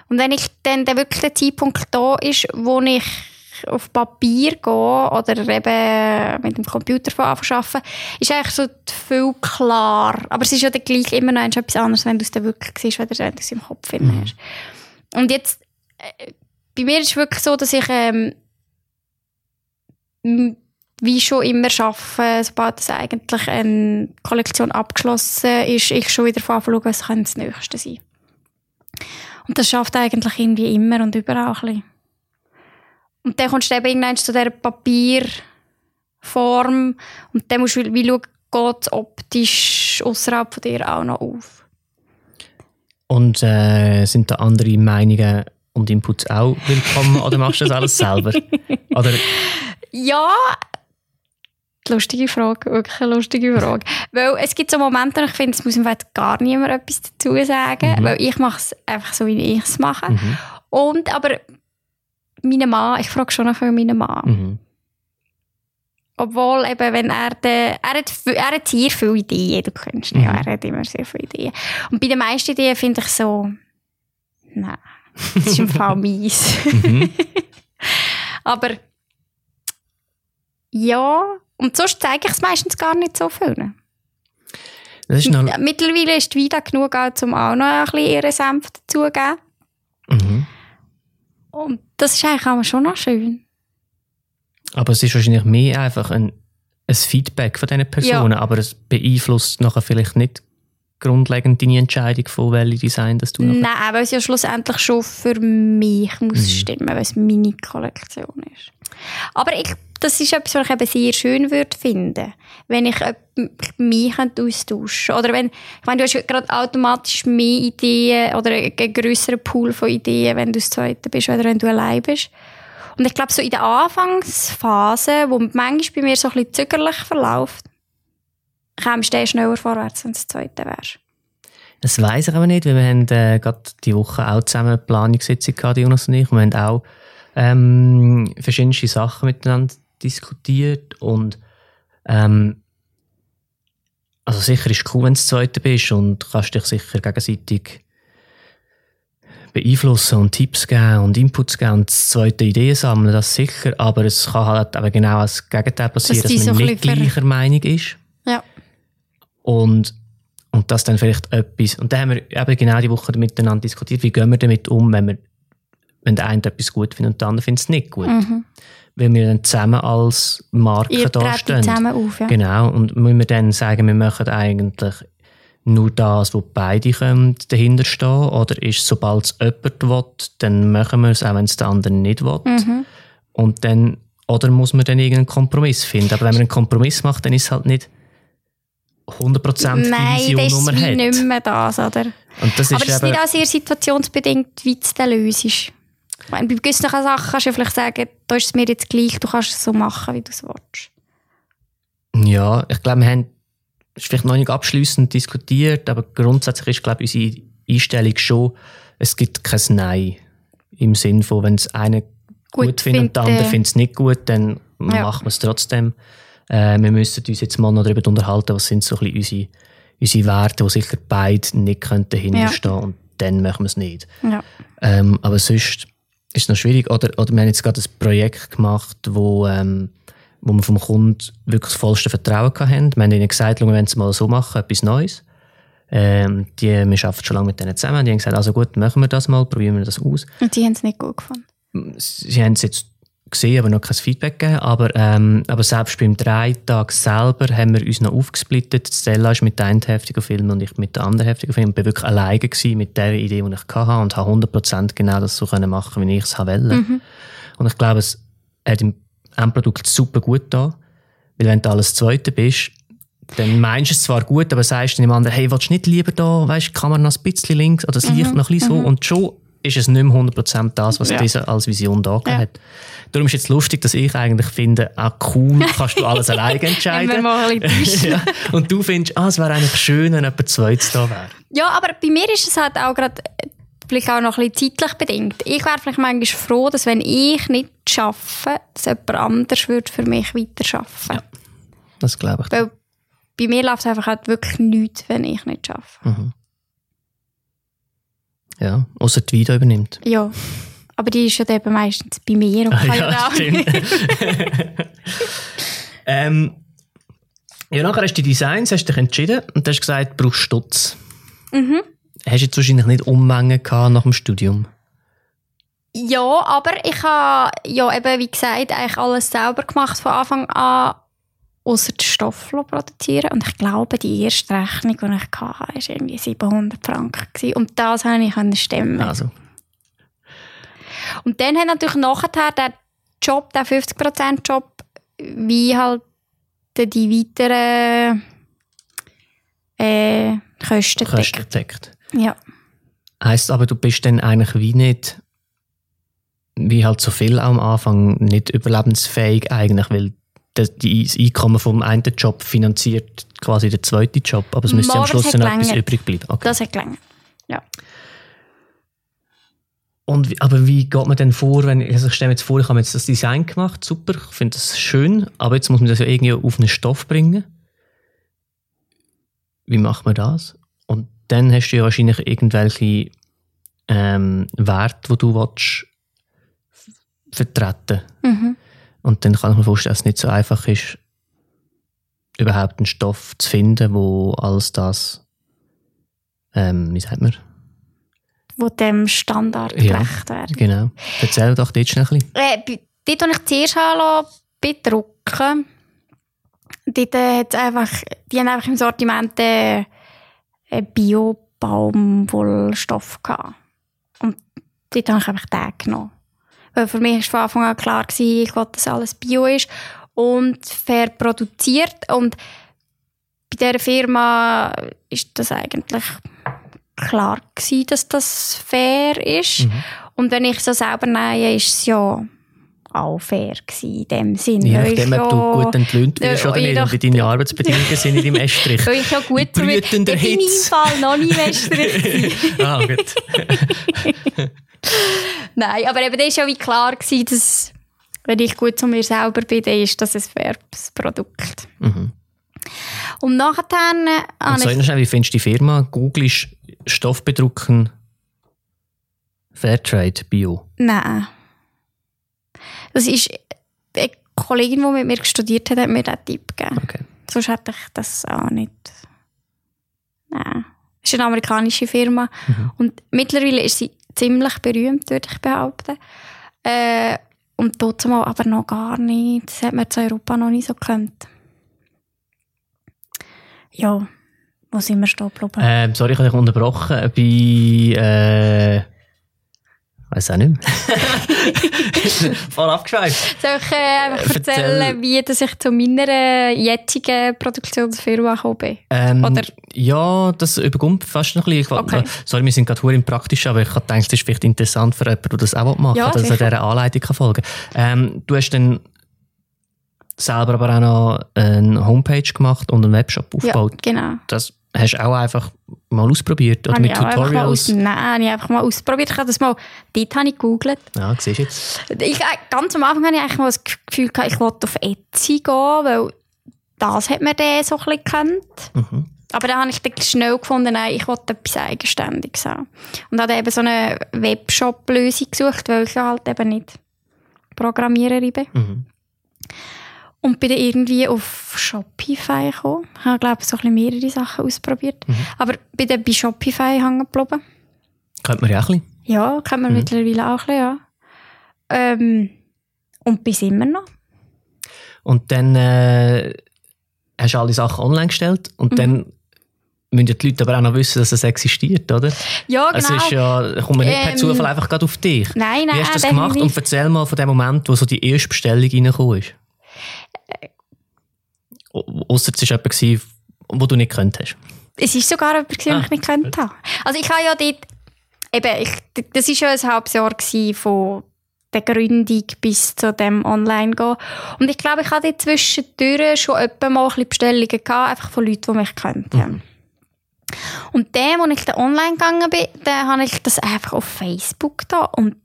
Und wenn ich dann der wirklich der Zeitpunkt da ist, wo ich auf Papier gehe oder eben mit dem Computer von Anfang an arbeite, ist eigentlich so viel klar. Aber es ist ja dann gleich immer noch etwas anderes, wenn du es dann wirklich siehst, als wenn du es im Kopf mhm. hast. Und jetzt, äh, bei mir ist es wirklich so, dass ich ähm, wie schon immer arbeiten, sobald es eigentlich eine Kollektion abgeschlossen ist, ich schon wieder schauen, was könnte das Nächste sein. Und das schafft eigentlich irgendwie immer und überall ein bisschen. Und dann kommst du eben irgendwann zu dieser Papierform und dann musst du wie schauen, geht es optisch außerhalb von dir auch noch auf. Und äh, sind da andere Meinungen und Inputs auch willkommen oder machst du das alles selber? Oder Ja, lustige Frage, wirklich eine lustige Frage. weil es gibt so Momente, wo ich finde, es muss im Fall gar niemand etwas dazu sagen, Mhm. weil ich mache es einfach so, wie ich es mache. Mhm. Und aber meinen Mann, ich frage schon viel meinen Mann. Mhm. Obwohl, eben, wenn er, de, er, hat, er hat sehr viele Ideen, du kennst ihn, ja, Mhm. er hat immer sehr viele Ideen. Und bei den meisten Ideen finde ich so, nein, das ist im Fall mies. Mhm. Aber ja, und sonst zeige ich es meistens gar nicht so viel. Das ist Mittlerweile ist die Vida genug, um auch noch ein bisschen ihren Senf dazugeben. mhm. Und das ist eigentlich auch schon noch schön. Aber es ist wahrscheinlich mehr einfach ein, ein Feedback von diesen Personen, aber es beeinflusst nachher vielleicht nicht grundlegend deine Entscheidung von welchem Design das du. Nein, weil es ja schlussendlich schon für mich muss Mhm. stimmen, weil es meine Kollektion ist. Aber ich, das ist etwas, was ich eben sehr schön würde finden, wenn ich mich könnte austauschen Oder wenn, ich meine, du hast gerade automatisch mehr Ideen oder einen einen grösseren Pool von Ideen, wenn du das Zweite bist oder wenn du allein bist. Und ich glaube, so in der Anfangsphase, wo manchmal bei mir so ein bisschen zögerlich verläuft, kommst du schneller vorwärts, wenn du das Zweite wärst. Das weiss ich aber nicht, weil wir haben äh, gerade die Woche auch zusammen eine Planungssitzung gehabt, Jonas und ich. Und wir haben auch ähm, verschiedenste Sachen miteinander diskutiert und ähm, also sicher ist es cool, wenn du das Zweite bist und kannst dich sicher gegenseitig beeinflussen und Tipps geben und Inputs geben und zweite Ideen sammeln, das sicher, aber es kann halt aber genau das Gegenteil passieren, Dass dass, man so nicht gleicher Meinung ist Ja. und und das dann vielleicht etwas, und da haben wir eben genau die Woche miteinander diskutiert, wie gehen wir damit um, wenn, wir, wenn der eine etwas gut findet und der andere findet es nicht gut. Mhm. Weil wir dann zusammen als Marke Ihr da stehen. zusammen auf, ja. Genau, und müssen wir dann sagen, wir machen eigentlich nur das, wo beide können, dahinter stehen oder ist, sobald es jemand will, dann machen wir es, auch wenn es der andere nicht will. Mhm. Und dann, oder muss man dann irgendeinen Kompromiss finden. Aber wenn man einen Kompromiss macht, dann ist es halt nicht 100% die Nein, Vision, das ist nicht mehr das, oder? Und das Aber ist es ist nicht auch sehr situationsbedingt, wie du es dann löst. Ich meine, Bei gewissen Sachen kannst du ja vielleicht sagen, da ist es mir jetzt gleich, du kannst es so machen, wie du es willst. ja, ich glaube, wir haben es vielleicht noch nicht abschließend diskutiert, aber grundsätzlich ist, glaube ich, unsere Einstellung schon, es gibt kein Nein. Im Sinn von, wenn es einer gut, Gut findet und der andere findet, findet es nicht gut, dann Ja. machen wir es trotzdem. Äh, wir müssen uns jetzt mal noch darüber unterhalten, was sind so ein bisschen unsere, unsere Werte, wo sicher beide nicht könnten dahinterstehen und dann machen wir es nicht. Ja. Ähm, aber sonst ist noch schwierig. Oder, oder wir haben jetzt gerade ein Projekt gemacht, wo, ähm, wo wir vom Kunden wirklich das vollste Vertrauen haben. Wir haben ihnen gesagt, «Schau, wir wollen es mal so machen, etwas Neues. Ähm, die, wir arbeiten schon lange mit denen zusammen. Die haben gesagt, also gut, machen wir das mal, probieren wir das aus. Und die haben es nicht gut gefunden. Sie haben es jetzt gesehen, aber noch kein Feedback gegeben. Aber, ähm, aber selbst beim Dreitag selber haben wir uns noch aufgesplittet. Stella ist mit der einen Hälfte gefilmt und ich mit der anderen Hälfte gefilmt. Ich war wirklich alleine gewesen mit der Idee, die ich hatte und habe 100% genau das so können machen, wie ich es wollte. Und ich glaube, es hat im Endprodukt super gut da, weil wenn du alles Zweite bist, dann meinst du es zwar gut, aber sagst dann dem anderen, hey, willst du nicht lieber da, weißt, die Kamera noch ein bisschen links oder das Licht noch ein bisschen so und schon ist es nicht mehr 100% das, was Ja. diese als Vision da Ja. hat. Darum ist jetzt lustig, dass ich eigentlich finde, ah cool, kannst du alles alleine entscheiden. ja. Und du findest, ah, es wäre eigentlich schön, wenn jemand Zweites da wäre. Ja, aber bei mir ist es halt auch gerade äh, vielleicht auch noch ein bisschen zeitlich bedingt. Ich wäre vielleicht manchmal froh, dass wenn ich nicht schaffe, dass jemand anders würde für mich weiter arbeiten. Das glaube ich. Weil bei mir läuft einfach halt wirklich nichts, wenn ich nicht schaffe. Ja, außer die Vida übernimmt. Ja. Aber die ist ja dann eben meistens bei mir und kann ja, auch stimmt. ähm, ja, nachher hast du die Designs, hast dich entschieden und du hast gesagt, du brauchst Stutz. Mhm. Hast du jetzt wahrscheinlich nicht Unmengen gehabt nach dem Studium? Ja, aber ich habe ja eben, wie gesagt, eigentlich alles selber gemacht von Anfang an, außer den Stoff produzieren. Und ich glaube, die erste Rechnung, die ich hatte, war irgendwie 700 Franken. Und das konnte ich stemmen. Also, Und dann hat natürlich nachher der Job, der 50%-Job, wie halt die weiteren äh, Kosten deckt. Kosten gedeckt. Ja. Heisst aber, du bist dann eigentlich wie nicht, wie halt so viel am Anfang, nicht überlebensfähig eigentlich, weil das, die, das Einkommen vom einen Job finanziert quasi den zweiten Job, aber es müsste am Aber es Schluss dann etwas übrig bleiben. Okay. Das hat gelangt. Ja. Und, aber wie geht man denn vor, wenn, also ich stelle mir jetzt vor, ich habe jetzt das Design gemacht, super, ich finde das schön, aber jetzt muss man das ja irgendwie auf einen Stoff bringen. Wie macht man das? Und dann hast du ja wahrscheinlich irgendwelche ähm, Werte, die du willst, vertreten Mhm. Und dann kann ich mir vorstellen, dass es nicht so einfach ist, überhaupt einen Stoff zu finden, wo alles das, ähm, wie sagt man? Wo dem Standard Ja. gerecht werden. Genau. Erzähl doch dort schnell ein bisschen. Äh, dort, wo ich zuerst bedrucken dort äh, hat's einfach, die haben einfach im Sortiment äh, Bio-Baumwollstoff gehabt. Und dort habe ich einfach den genommen. Weil für mich war von Anfang an klar, gewesen, ich wollte, dass alles Bio ist und fair produziert. Und bei dieser Firma ist das eigentlich klar gewesen, dass das fair ist. Und wenn ich so selber nähe, ist es ja auch fair gewesen, in dem Sinne. Weil nachdem, du ja- gut entlöhnt wirst Ja, oder nicht und wie deine Arbeitsbedingungen sind in deinem Estrich. Weil ich ja gut In brütender in meinem Hitze. Fall noch nie Westrich ah, gut. Nein, aber eben, das war ja wie klar, gewesen, dass wenn ich gut zu mir selber bin, dann ist das ein faires Produkt. Mhm. Und nachher äh, Und sag ich... wie findest du die Firma? Googlest Stoffbedrucken Fairtrade Bio. Nein. Das ist... Eine Kollegin, die mit mir studiert hat, hat mir diesen Tipp gegeben. Okay. Sonst hätte ich das auch nicht. Nein. Es ist eine amerikanische Firma. Und mittlerweile ist sie ziemlich berühmt, würde ich behaupten. Äh, und mal aber noch gar nicht. Das hat man in Europa noch nicht so gekannt. Ja, wo sind wir stehen geblieben? Ähm, sorry, ich habe dich unterbrochen. Bei, äh, weiß auch nicht mehr. Voll abgeschweift. Soll ich äh, einfach erzähl. erzählen, wie dass ich zu meiner äh, jetzigen Produktionsfirma gekommen bin? Ähm, Oder- Ja, das überkommt fast noch ein bisschen. Ich Okay. Sorry, wir sind gerade verdammt im Praktischen, aber ich habe gedacht, das ist vielleicht interessant für jemanden, der das auch machen will, Ja, dass er dieser Anleitung kann folgen kann. Ähm, du hast dann selber aber auch noch eine Homepage gemacht und einen Webshop aufgebaut. Ja, genau. Das hast du auch einfach mal ausprobiert oder Habe mit Tutorials? aus, nein, habe ich einfach mal ausprobiert. Ich habe das mal, dort habe ich gegoogelt. Ja, siehst du jetzt. Ich, äh, ganz am Anfang hatte ich eigentlich mal das Gefühl, gehabt, ich wollte auf Etsy gehen, weil das hat mir dann so ein bisschen gekannt. Mhm. Aber dann habe ich dann schnell gefunden, nein, ich wollte etwas Eigenständiges haben. Und habe dann eben so eine Webshop-Lösung gesucht, weil ich halt eben nicht Programmiererin bin. Mhm. Und bin dann irgendwie auf Shopify gekommen. Ich habe, glaube ich, so ein bisschen mehrere Sachen ausprobiert. Mhm. Aber bin dann bei Shopify hängen geblieben. Könnte man ja auch ein bisschen. Ja, kennt Mhm. man mittlerweile auch ein bisschen, ja. Ähm, und bis immer noch. Und dann äh, hast du alle Sachen online gestellt und Mhm. dann müssen ja die Leute aber auch noch wissen, dass es existiert, oder? Ja, Es genau. ist ja, kommt man nicht per Ähm, Zufall einfach gerade auf dich. Nein, nein, Wie hast du das definitiv. gemacht? Und erzähl mal von dem Moment, wo so die erste Bestellung reingekommen ist. Ausser es war jemand, wo du nicht gekannt hast. Es ist sogar jemand, den Ah, ich nicht gekannt habe. Also ich habe ja dort, eben, ich, das war ja ein halbes Jahr von der Gründung bis zu dem Online-Gehen. Und ich glaube, ich hatte zwischendurch schon etwa mal ein bisschen Bestellungen gehabt, einfach von Leuten, die mich gekannt haben. Und dann, als ich dann online gegangen bin, dann habe ich das einfach auf Facebook da und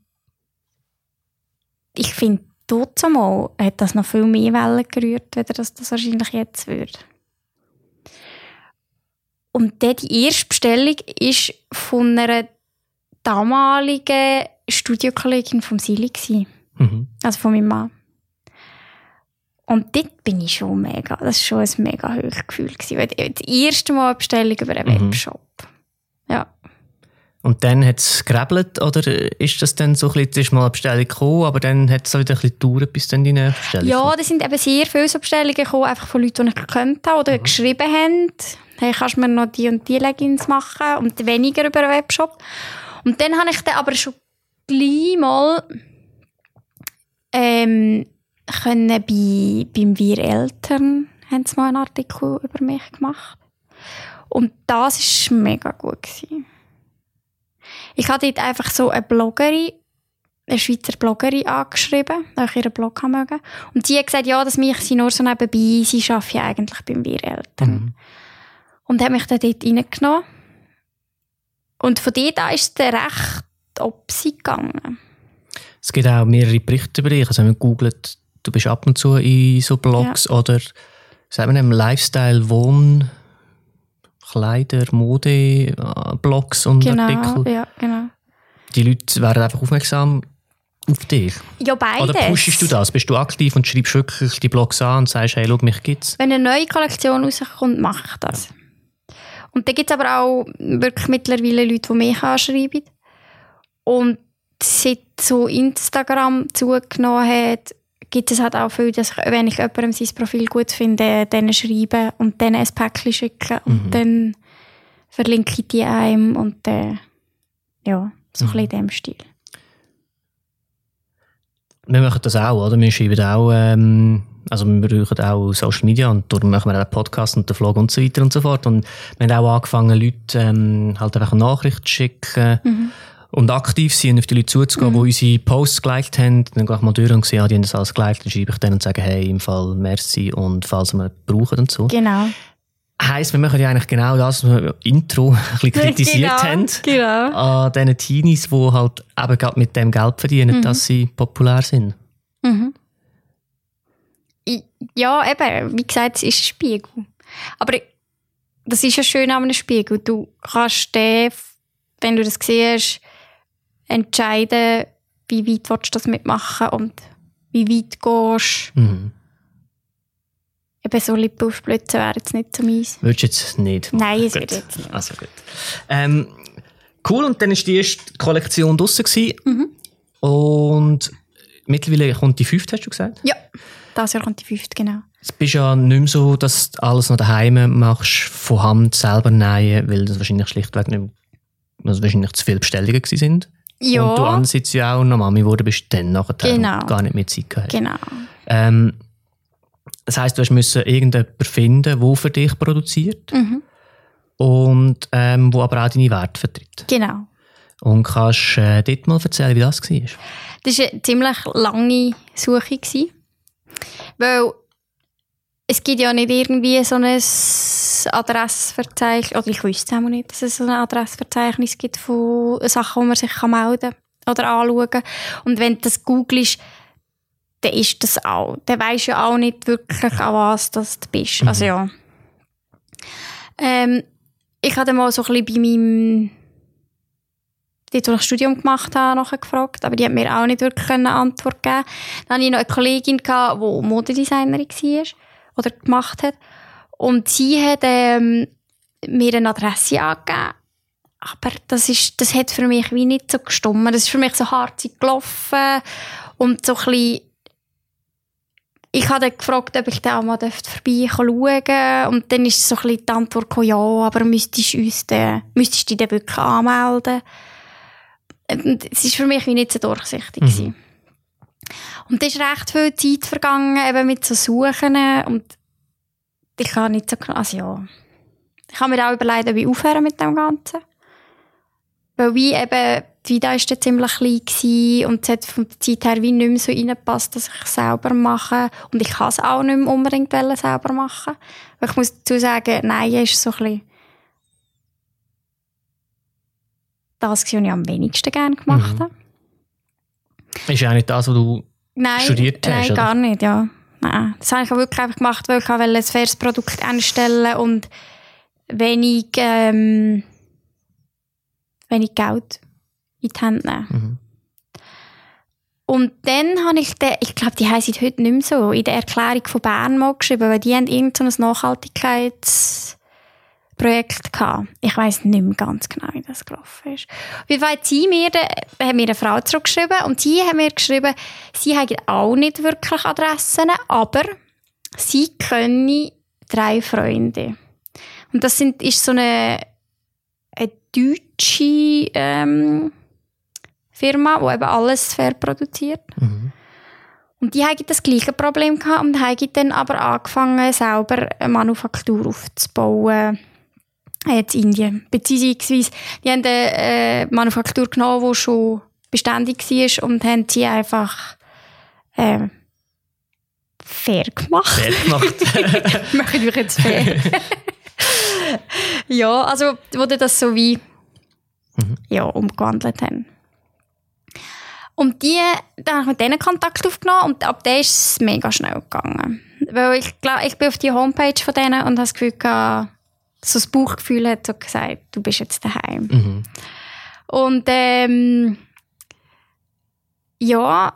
ich finde, dort mal hat das noch viel mehr Wellen gerührt, als das, das wahrscheinlich jetzt würde. Und dann die erste Bestellung ist von einer damaligen Studiokollegin vom Sili Mhm. also von meinem Mann. Und dort bin ich schon mega, das war schon ein mega hohes Gefühl gewesen, weil das erste Mal eine Bestellung über einen Mhm. Webshop. Und dann hat es gerebelt, oder ist das dann so ein bisschen, ist mal eine Bestellung gekommen, aber dann hat es wieder ein bisschen gedauert, bis dann die nächste Bestellung Ja, kommt? da sind eben sehr viele so Bestellungen gekommen, einfach von Leuten, die ich gekannt habe oder geschrieben haben, hey, kannst du mir noch die und die Leggings machen und weniger über einen Webshop. Und dann habe ich dann aber schon gleich mal ähm, können bei, beim Wir Eltern haben sie mal einen Artikel über mich gemacht. Und das war mega gut. Gewesen. Ich habe dort einfach so eine Bloggerin, eine Schweizer Bloggerin angeschrieben, da ich ihren Blog haben mögen. Und sie hat gesagt, ja, das mache sie nur so nebenbei, sie arbeitet ja eigentlich beim Wir Eltern. Mhm. Und hat mich dann dort reingenommen. Und von dort an ist es recht opsi gegangen. Es gibt auch mehrere Berichte über dich. Also wenn man googelt, du bist ab und zu in so Blogs oder sagen wir dem Lifestyle, Wohn, Kleider, Mode, äh, Blogs und Genau, Artikel. ja, genau. Die Leute werden einfach aufmerksam auf dich? Ja, beides. Oder pushst du das? Bist du aktiv und schreibst wirklich die Blogs an und sagst, hey, schau, mich gibt's? Wenn eine neue Kollektion rauskommt, mache ich das. Und da gibt es aber auch wirklich mittlerweile Leute, die mich anschreiben. Und seit so Instagram zugenommen hat, gibt es halt auch viel, dass ich, wenn ich jemandem sein Profil gut finde, denen schreibe und dann ein Päckchen schicke und dann verlinke ich die einem und äh, ja, so ein bisschen in dem Stil. Wir machen das auch, oder? Wir schreiben auch, ähm, also wir brauchen auch Social Media und darum machen wir auch Podcast und den Vlog und so weiter und so fort. Und wir haben auch angefangen, Leute ähm, halt einfach eine Nachricht zu schicken und aktiv sein, auf die Leute zuzugehen, die unsere Posts geliked haben. Dann gehe ich mal durch und sehe, ja, die haben das alles geliked. Dann schreibe ich denen und sage, hey, im Fall merci und falls wir brauchen und so. Genau. Heisst, wir machen ja eigentlich genau das, was wir im Intro ein bisschen kritisiert genau, haben. Genau. An diesen Teenies, die halt eben gerade mit dem Geld verdienen, dass sie populär sind. I- Ja, eben, wie gesagt, es ist ein Spiegel. Aber das ist ja schön an einem Spiegel. Du kannst den, wenn du das siehst, entscheiden, wie weit willst du das mitmachen und wie weit gehst. Mhm. Eben so Lippenaussplitzen wäre jetzt nicht so meins. Würdest du jetzt nicht machen? Nein, es Gut. wird jetzt nicht. Also gut. Ähm, cool, und dann war die erste Kollektion draussen. Mhm. Und mittlerweile kommt die fünfte, hast du gesagt? Ja, das Jahr kommt die fünfte, genau. Es bist ja nicht mehr so, dass du alles noch daheim machst, von Hand selber nähen, weil das wahrscheinlich schlichtweg nicht also wahrscheinlich zu viele Bestellungen sind. Ja, Und du ansitzt ja auch noch Mami geworden bist, dann nachher Genau. gar nicht mehr Zeit gehabt. genau. Ähm, das heisst, du hast müssen irgendjemanden finden, der für dich produziert Mhm. und ähm, wo aber auch deine Werte vertritt. Genau. Und kannst äh, dort mal erzählen, wie das war? Das war eine ziemlich lange Suche. gewesen. Weil es gibt ja nicht irgendwie so ein Adressverzeichnis, oder ich wüsste auch nicht, dass es so ein Adressverzeichnis gibt von Sachen, wo man sich kann melden kann oder anschauen kann. Und wenn du das googelst, dann ist das auch. Dann weisst du ja auch nicht wirklich, an was das du bist. Also ja. Ähm, ich habe mal so ein bisschen bei meinem dort, wo ich Studium gemacht habe, nachher gefragt, aber die hat mir auch nicht wirklich eine Antwort geben. Dann hatte ich noch eine Kollegin, gehabt, die Modedesignerin war oder gemacht hat. Und sie hat ähm, mir eine Adresse angegeben. Aber das, ist, das hat für mich wie nicht so gestummen. Das ist für mich so hart gelaufen und so ein bisschen ich habe dann gefragt, ob ich da auch mal vorbei schauen dürfte. Und dann ist so ein bisschen die Antwort gekommen, ja, aber müsstest du uns dann, müsstest du dich dann wirklich anmelden? Und es war für mich wie nicht so durchsichtig. gewesen. Und da ist recht viel Zeit vergangen, eben mit so Suchen. Und ich habe nicht so genau, also ja. Ich habe mir auch überlegt, ob ich aufhören mit dem Ganzen. Weil wie eben, die Vida war dann ziemlich klein gewesen und es hat von der Zeit her wie nicht mehr so reingepasst, dass ich es selber mache. Und ich kann es auch nicht mehr unbedingt selber machen. Weil ich muss dazu sagen, nein, ist so ein bisschen das, was ich am wenigsten gerne gemacht Mhm. Ist ja auch nicht das, was du Nein, studiert hast, nein oder? gar nicht, ja. Nein, das habe ich auch wirklich einfach gemacht, weil ich ein faires Produkt einstellen und wenig, ähm, wenig Geld in die Hände nehmen. Mhm. Und dann habe ich, den, ich glaube, die heißen heute nicht mehr so, in der Erklärung von Bern mal geschrieben, weil die haben irgend so ein Nachhaltigkeitsprojekt gehabt. Ich weiß nicht mehr ganz genau, wie das gelaufen ist. Fall hat sie mir, hat mir eine Frau zurückgeschrieben und sie hat mir geschrieben, sie haben auch nicht wirklich Adressen, aber sie können drei Freunde. Und das sind, ist so eine, eine deutsche ähm, Firma, die eben alles fair produziert. Mhm. Und die haben das gleiche Problem gehabt und haben dann aber angefangen, selber eine Manufaktur aufzubauen in Indien. Beziehungsweise, die haben eine äh, Manufaktur genommen, die schon beständig war und haben sie einfach äh, fair gemacht. Fair gemacht. Machen wir jetzt fair. ja, also, wo die das so wie ja, umgewandelt haben. Und die, dann habe ich mit denen Kontakt aufgenommen und ab da ist es mega schnell gegangen. Weil ich glaube, ich bin auf die Homepage von denen und habe das Gefühl gehabt, so das Bauchgefühl hat so gesagt, du bist jetzt daheim. Mhm. Und ähm, ja,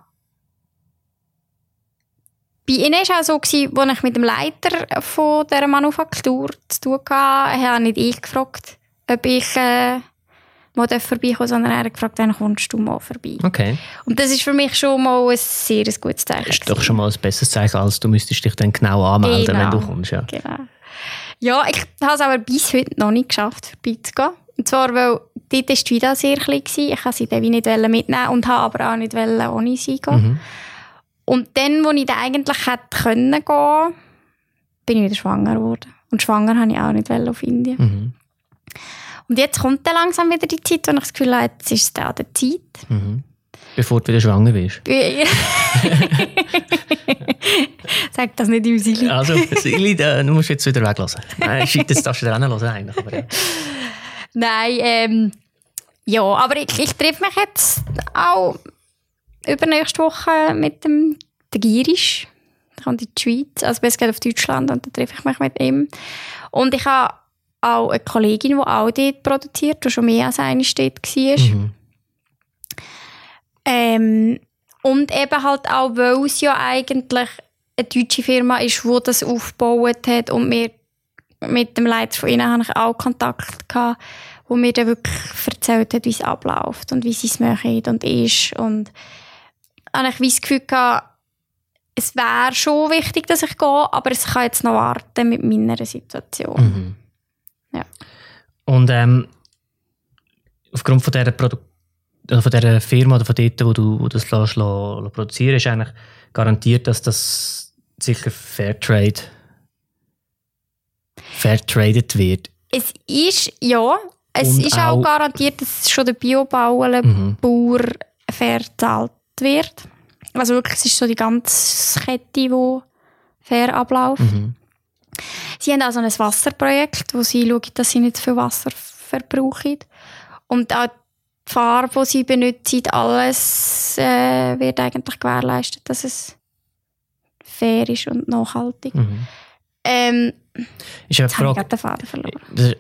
bei ihnen war es auch so, gewesen, als ich mit dem Leiter von dieser Manufaktur zu tun hatte, habe nicht ich gefragt, ob ich äh, mal vorbeikomme, sondern er hat gefragt, dann kommst du mal vorbei. Okay. Und das ist für mich schon mal ein sehr gutes Zeichen. Das ist doch schon mal ein besseres Zeichen, als du müsstest dich dann genau anmelden, Genau. wenn du kommst. Ja. Genau. Ja, ich habe es aber bis heute noch nicht geschafft, vorbeizugehen. Und zwar, weil dort war die Vida sehr klein. gewesen. Ich wollte sie dann nicht mitnehmen und habe aber auch nicht ohne sie gehen. Mhm. Und dann, wo ich dann eigentlich hätte können gehen, bin ich wieder schwanger geworden. Und schwanger habe ich auch nicht auf Indien. Mhm. Und jetzt kommt dann langsam wieder die Zeit, wo ich das Gefühl habe, jetzt ist es an der Zeit. Mhm. Bevor du wieder schwanger bist. Sag das nicht im Sili. Also, da- du musst jetzt wieder weglassen. Nein, shit, das darfst du dran hören eigentlich. Aber, ja. Nein, ähm, ja, aber ich, ich treffe mich jetzt auch übernächste Woche mit dem der Girisch. Der kommt in die Schweiz, also besser gesagt auf Deutschland und dann treffe ich mich mit ihm. Und ich habe auch eine Kollegin, die auch dort produziert, die schon mehr als eine Stadt war. Mhm. Ähm, und eben halt auch, weil es ja eigentlich eine deutsche Firma ist, die das aufgebaut hat und mir mit dem Leiter von ihnen habe ich auch Kontakt gehabt, wo mir dann wirklich erzählt hat, wie es abläuft und wie sie es machen und ist und habe ich wie das Gefühl gehabt, es wäre schon wichtig, dass ich gehe, aber es kann jetzt noch warten mit meiner Situation. Mhm. Ja. Und ähm, aufgrund von dieser, Produ äh, von dieser Firma oder von dort, wo du wo du das lässt, lässt, produzieren ist eigentlich garantiert, dass das sicher Fairtrade fairtraded wird. Es ist, ja, es Und ist auch, auch- garantiert, dass schon der Biobauer Mhm. Fair gezahlt wird. Also wirklich, es ist so die ganze Kette, die fair abläuft. Mhm. Sie haben also ein Wasserprojekt, wo sie schauen, dass sie nicht viel Wasser verbrauchen. Und auch die Farbe, die sie benutzen, alles äh, wird eigentlich gewährleistet, dass es fair ist und nachhaltig. Mhm. Ähm, Ist jetzt Frage, den Faden verloren. ist,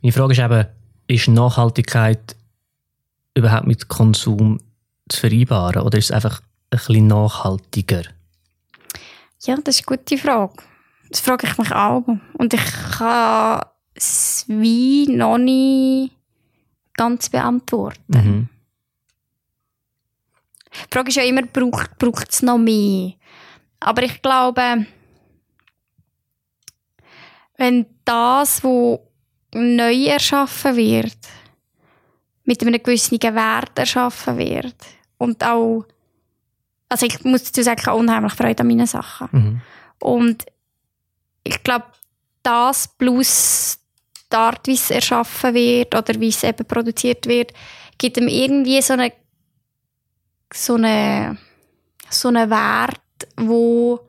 meine Frage ist eben, ist Nachhaltigkeit überhaupt mit Konsum zu vereinbaren oder ist es einfach ein bisschen nachhaltiger? Ja, das ist eine gute Frage. Das frage ich mich auch. Und ich kann es wie noch nicht ganz beantworten. Mhm. Die Frage ist ja immer, braucht, braucht es noch mehr? Aber ich glaube, wenn das, was neu erschaffen wird, mit einem gewissen Wert erschaffen wird und auch, also ich muss dazu sagen, ich habe unheimlich Freude an meinen Sachen. Mhm. Und ich glaube, das plus die Art, wie es erschaffen wird oder wie es eben produziert wird, gibt ihm irgendwie so eine so eine so einen Wert, wo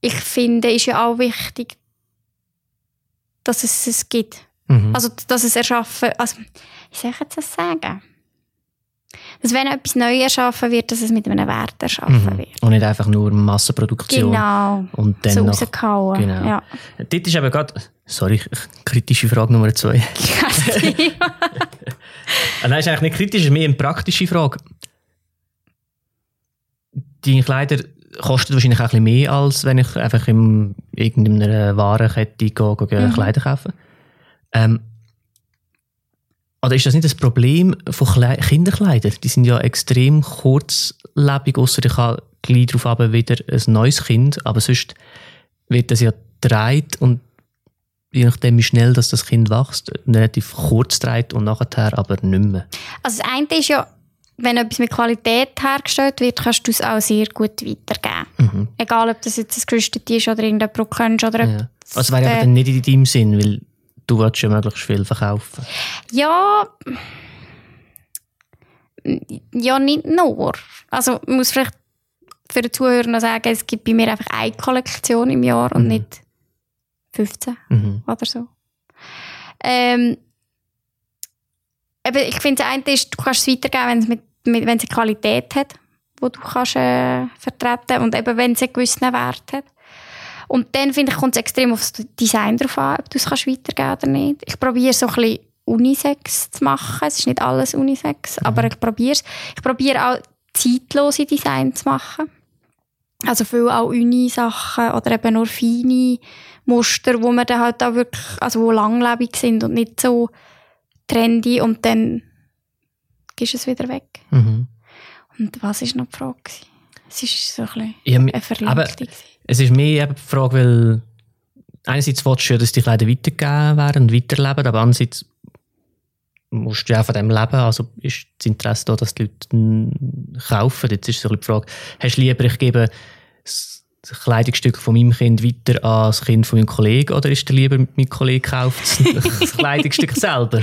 ich finde, ist ja auch wichtig, dass es es gibt. Mhm. Also, dass es erschaffen, also, wie soll ich jetzt das sagen? Dass wenn etwas neu erschaffen wird, dass es mit einem Wert erschaffen Mhm. wird. Und nicht einfach nur Massenproduktion. Genau. Und dann so noch, rausgehauen. genau. Ja. Dort ist eben gerade, sorry, kritische Frage Nummer zwei. Ah, Nein, ist eigentlich nicht kritisch, es ist mehr eine praktische Frage. Die Kleider kosten wahrscheinlich auch ein bisschen mehr, als wenn ich einfach in irgendeiner Warenkette gehe, gehe Mhm. Kleider kaufen. Ähm, oder ist das nicht das Problem von Kle Kinderkleidern? Die sind ja extrem kurzlebig, außer ich habe gleich darauf aber wieder ein neues Kind, aber sonst wird das ja gedreht und je nachdem, wie schnell dass das Kind wächst, relativ kurz dreht und nachher aber nicht mehr. Also das eine ist ja, wenn etwas mit Qualität hergestellt wird, kannst du es auch sehr gut weitergeben. Mhm. Egal, ob das jetzt ein gerüstet ist oder irgendjemand du kennst oder Ja. Also wäre aber dann nicht in deinem Sinn, weil du willst ja möglichst viel verkaufen. Ja. Ja, nicht nur. Also, ich muss vielleicht für den Zuhörer noch sagen, es gibt bei mir einfach eine Kollektion im Jahr und Mhm. nicht 15 Mhm. oder so. Ähm, ich finde, das eine ist, du kannst es weitergeben, wenn es, mit, mit, wenn es eine Qualität hat, die du kannst, äh, vertreten und eben, wenn es einen gewissen Wert hat. Und dann finde ich, kommt es extrem auf das Design drauf an, ob du es kannst weitergeben oder nicht. Ich probiere so ein bisschen Unisex zu machen. Es ist nicht alles Unisex, aber ich probiere es. Ich probiere auch zeitlose Design zu machen. Also viel auch Uni-Sachen oder eben nur feine Muster, wo man dann halt auch wirklich, also wo langlebig sind und nicht so trendy und dann gehst du es wieder weg. Mhm. Und was war noch die Frage? Es ist so ein bisschen Ja, eine Verlinkung. Es ist mehr eben die Frage, weil einerseits willst du ja, dass die Kleider weitergegeben werden und weiterleben, aber andererseits musst du ja auch von dem leben. Also ist das Interesse da, dass die Leute kaufen. Jetzt ist so die Frage, hast du lieber, ich gebe das Kleidungsstück von meinem Kind weiter an das Kind von meinem Kollegen oder ist dir lieber, mein Kollege kauft das Kleidungsstück selber?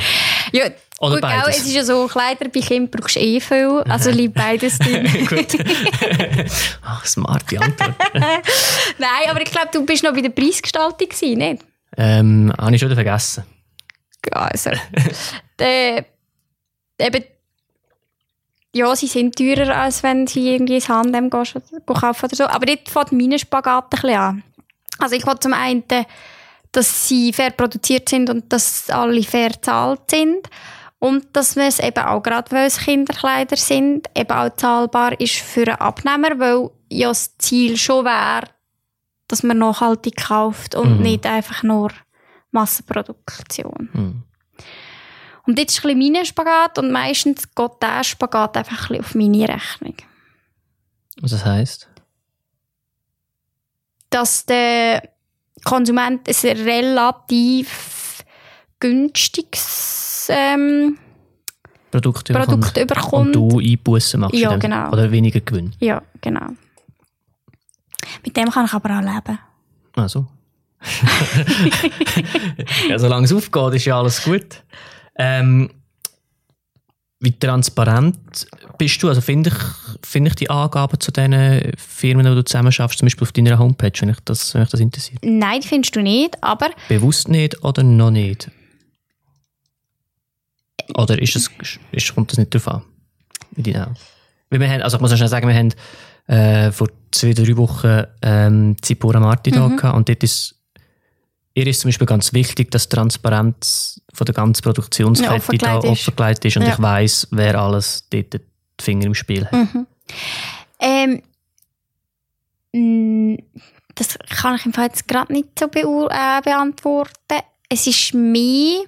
Ja, Oder gut, auch, beides. es ist ja so, Kleider bei Kindern brauchst du eh viel, also lieb beides drin. Gut. Ach, smarte Antwort. Nein, aber ich glaube, du bist noch bei der Preisgestaltung gewesen, nicht? ähm, habe ich schon vergessen. Also, der, eben, ja, sie sind teurer, als wenn sie irgendwie ein Handem gehen kaufen oder so. Aber dort fängt meine Spagat ein bisschen an. Also ich will zum einen, dass sie fair produziert sind und dass alle fair gezahlt sind. Und dass man es eben auch, gerade weil es Kinderkleider sind, eben auch zahlbar ist für einen Abnehmer, weil ja das Ziel schon wäre, dass man nachhaltig kauft und Mhm. nicht einfach nur Massenproduktion. Hm. Und jetzt ist ein bisschen mein Spagat und meistens geht der Spagat einfach ein bisschen auf meine Rechnung. Was das heisst? Dass der Konsument ein relativ günstiges ähm, Produkte Produkt bekommt überkommt. und du Einbußen machst. Ja, genau. Oder weniger Gewinn. Ja, genau. Mit dem kann ich aber auch leben. Also. ja, solange es aufgeht, ist ja alles gut. Ähm, wie transparent bist du? Also finde ich, finde ich die Angaben zu diesen Firmen, die du zusammen schaffst, zum Beispiel auf deiner Homepage, wenn ich das, wenn ich das interessiert? Nein, die findest du nicht, aber Bewusst nicht oder noch nicht? Oder ist es, ist, kommt das nicht drauf an? In deinen Augen? Wir haben, also ich muss auch schnell sagen, wir haben äh, vor zwei, drei Wochen ähm, Zipora Marti da gehabt und dort ist ihr ist zum Beispiel ganz wichtig, dass die Transparenz von der ganzen Ja, Produktionskette offengelegt da ist. offengelegt ist und Ja. ich weiss, wer alles dort die Finger im Spiel hat. Mhm. Ähm, das kann ich im Fall jetzt gerade nicht so beur- äh, beantworten. Es ist mehr.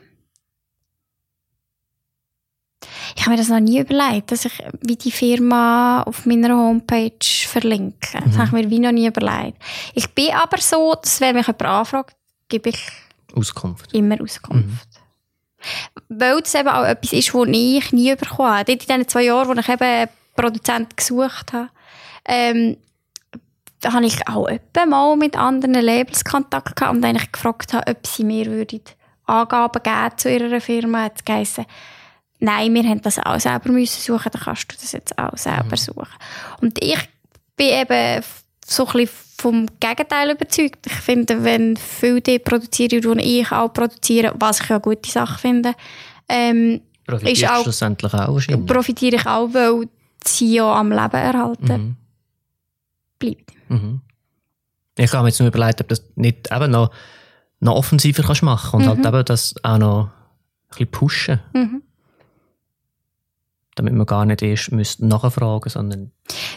Ich habe mir das noch nie überlegt, dass ich wie die Firma auf meiner Homepage verlinke. Das habe ich mir wie noch nie überlegt. Ich bin aber so, dass wenn mich jemand anfragt, gebe ich Auskunft. immer Auskunft. Weil das eben auch etwas ist, was ich nie bekommen habe. Dort in diesen zwei Jahren, wo ich eben einen Produzenten gesucht habe, ähm, da habe ich auch etwa mal mit anderen Labels Kontakt gehabt und eigentlich gefragt habe, ob sie mir würden Angaben geben zu ihrer Firma. Hat es geheißen, nein, wir haben das auch selber müssen suchen, dann kannst du das jetzt auch selber suchen. Und ich bin eben so ein vom Gegenteil überzeugt. Ich finde, wenn viele die produzieren, die ich auch produziere, was ich ja eine gute Sache finde, ähm, Ist auch- schlussendlich auch wahrscheinlich. profitiere ich auch, weil sie ja am Leben erhalten Mhm. bleibt. Mhm. Ich habe mir jetzt nur überlegt, ob das nicht eben noch, noch offensiver kannst machen und Mhm. halt eben das auch noch ein bisschen pushen, Mhm. Damit man gar nicht erst müsste nachfragen sondern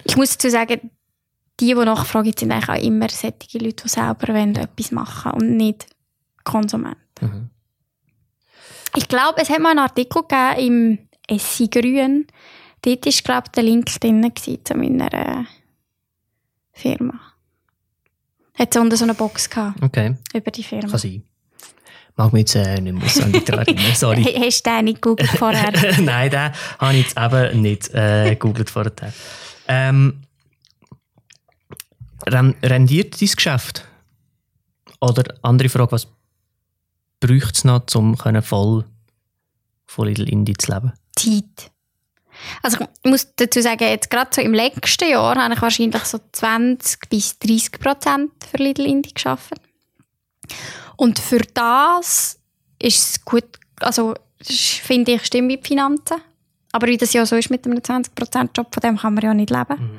Ich muss dazu sagen, die, die nachfragen, sind eigentlich auch immer solche Leute, die selber wollen, etwas machen und nicht Konsumenten. mhm. Ich glaube, es hat mal einen Artikel gegeben im Essi Grün. Dort war, glaube ich, der Link drin zu meiner äh, Firma. Hat so unter so eine Box gehabt, okay, über die Firma. kann sein. Mag mich jetzt äh, nicht mehr auswendig daran erinnern, sorry. Hast du den nicht gegoogelt vorher? Nein, den habe ich jetzt eben nicht äh, gegoogelt vorher. Ähm, ren- rendiert dein Geschäft? Oder andere Frage, was bräuchte es noch, um voll von Little Indie zu leben? Zeit. Also ich muss dazu sagen, jetzt gerade so im letzten Jahr habe ich wahrscheinlich so 20 bis 30 Prozent für Lidl Indie geschafft. Und für das ist es gut, also finde ich, stimmt mit Finanzen. Aber wie das ja so ist mit einem 20%-Job, von dem kann man ja nicht leben.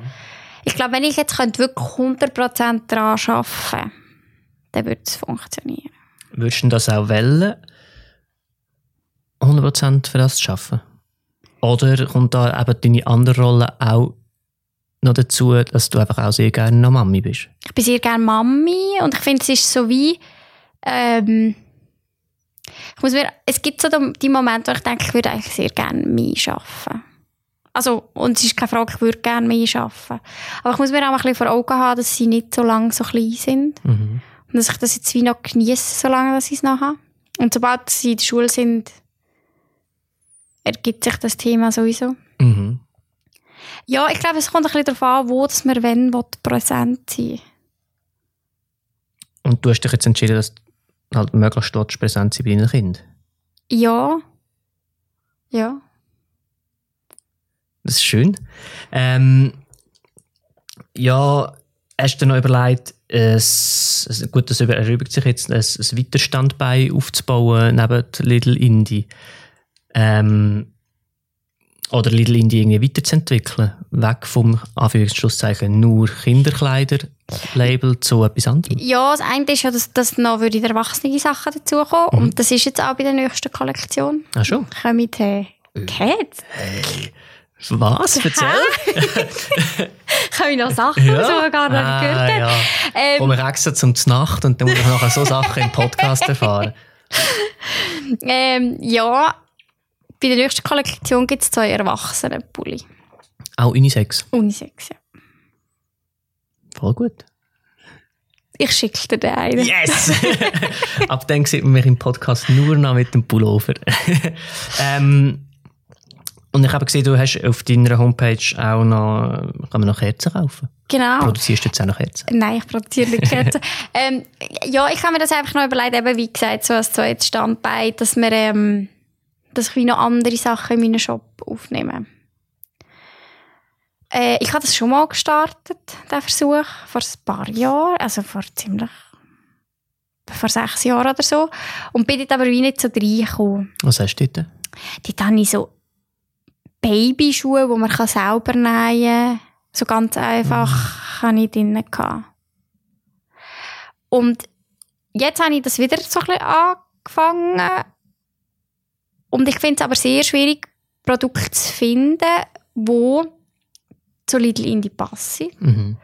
Ich glaube, wenn ich jetzt könnte wirklich 100% daran arbeiten könnte, dann würde es funktionieren. Würdest du das auch wollen, 100% für das zu arbeiten? Oder kommt da eben deine andere Rolle auch noch dazu, dass du einfach auch sehr gerne noch Mami bist? Ich bin sehr gerne Mami und ich finde, es ist so wie, ähm, ich muss mir, es gibt so die Momente, wo ich denke, ich würde eigentlich sehr gerne mehr arbeiten. Also, und es ist keine Frage, ich würde gerne mehr arbeiten. Aber ich muss mir auch ein bisschen vor Augen haben, dass sie nicht so lange so klein sind. Mhm. Und dass ich das jetzt wie noch genieße, solange dass ich es noch habe. Und sobald sie in der Schule sind, ergibt sich das Thema sowieso. Mhm. Ja, ich glaube, es kommt ein bisschen darauf an, wo dass wir wenn will, präsent sein Und du hast dich jetzt entschieden, dass halt möglichst dort präsent sein bei deinen Kindern? Ja. Ja. Das ist schön. Ähm, ja, hast du dir noch überlegt, es, gut, das erübrigt sich jetzt, ein, ein Weiterstandbein aufzubauen neben Little Indie? Ähm, oder Little Indie irgendwie weiterzuentwickeln? Weg vom Anführungszeichen nur Kinderkleider-Label zu etwas anderem? Ja, das eine ist ja, dass, dass noch wieder erwachsene Sachen dazukommen. Mhm. Und das ist jetzt auch bei der nächsten Kollektion. Ach schon? Kommen äh, Cats. Hey. Was? Erzähl? Kommen noch Sachen, ja? die wir gar nicht ah, gehört haben. Ja. Ähm, Kommen wir extra zum Nacht und dann muss ich nachher so Sachen im Podcast erfahren. ähm, ja, bei der nächsten Kollektion gibt es zwei Erwachsenen-Pulli. Auch Unisex? Unisex, ja. Voll gut. Ich schicke dir den einen. Yes! Ab dann sieht man mich im Podcast nur noch mit dem Pullover. ähm, und ich habe gesehen, du hast auf deiner Homepage auch noch, kann man noch Kerzen kaufen? Genau. Produzierst du jetzt auch noch Kerzen? Nein, ich produziere nicht Kerzen. ähm, ja, ich habe mir das einfach noch überlegt, eben wie gesagt, so als zweites Standbein, dass wir, ähm, dass ich noch andere Sachen in meinen Shop aufnehme. Äh, ich habe das schon mal gestartet, den Versuch, vor ein paar Jahren, also vor ziemlich, vor sechs Jahren oder so. Und bin dort aber wie nicht so reingekommen. Was hast du dort? Dort habe ich so Babyschuhe, die man selber nähen kann. So ganz einfach mhm. ich drin gehabt. Und jetzt habe ich das wieder so ein bisschen angefangen. Und ich finde es aber sehr schwierig, Produkte zu finden, die zu Little Indie passen. Mhm.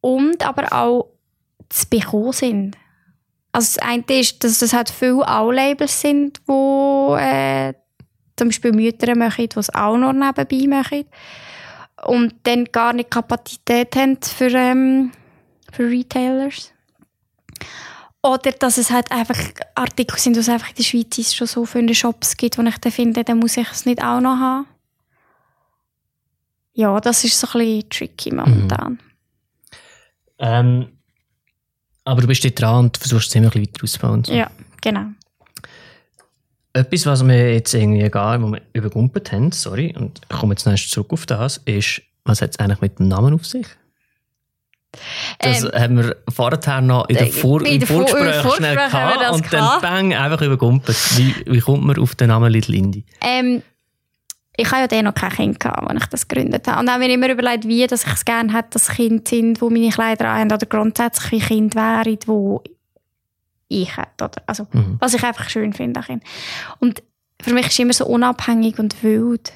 Und aber auch zu bekommen sind. Also das eine ist, dass das halt viele Auch-Labels sind, die äh, zum Beispiel Mütter machen, die es auch noch nebenbei machen. Und dann gar nicht Kapazität haben für, ähm, für Retailers. Oder dass es halt einfach Artikel sind, die es einfach in der Schweiz schon so viele Shops gibt, wo ich dann finde, dann muss ich es nicht auch noch haben. Ja, das ist so ein bisschen tricky momentan. Mhm. Ähm, aber du bist dort dran und versuchst es immer ein bisschen weiter auszubauen. So. Ja, genau. Etwas, was wir jetzt irgendwie gar übergumpelt haben, sorry, und ich komme jetzt noch zurück auf das, ist, was hat es eigentlich mit dem Namen auf sich? Das ähm, haben wir vorher noch in der Vor in im Vorgespräch, schnell gehabt und dann bang, einfach übergumpelt. Wie, wie kommt man auf den Namen Little Indie? Ähm, ich habe ja dann noch kein Kind gehabt, als ich das gegründet habe. Und habe mir immer überlegt, wie dass ich es gerne hätte, dass Kinder sind, die meine Kleider haben oder grundsätzlich wie Kinder wären, die ich hätte. Oder? Also, Mhm. Was ich einfach schön finde. an Kindern. Und für mich war es immer so unabhängig und wild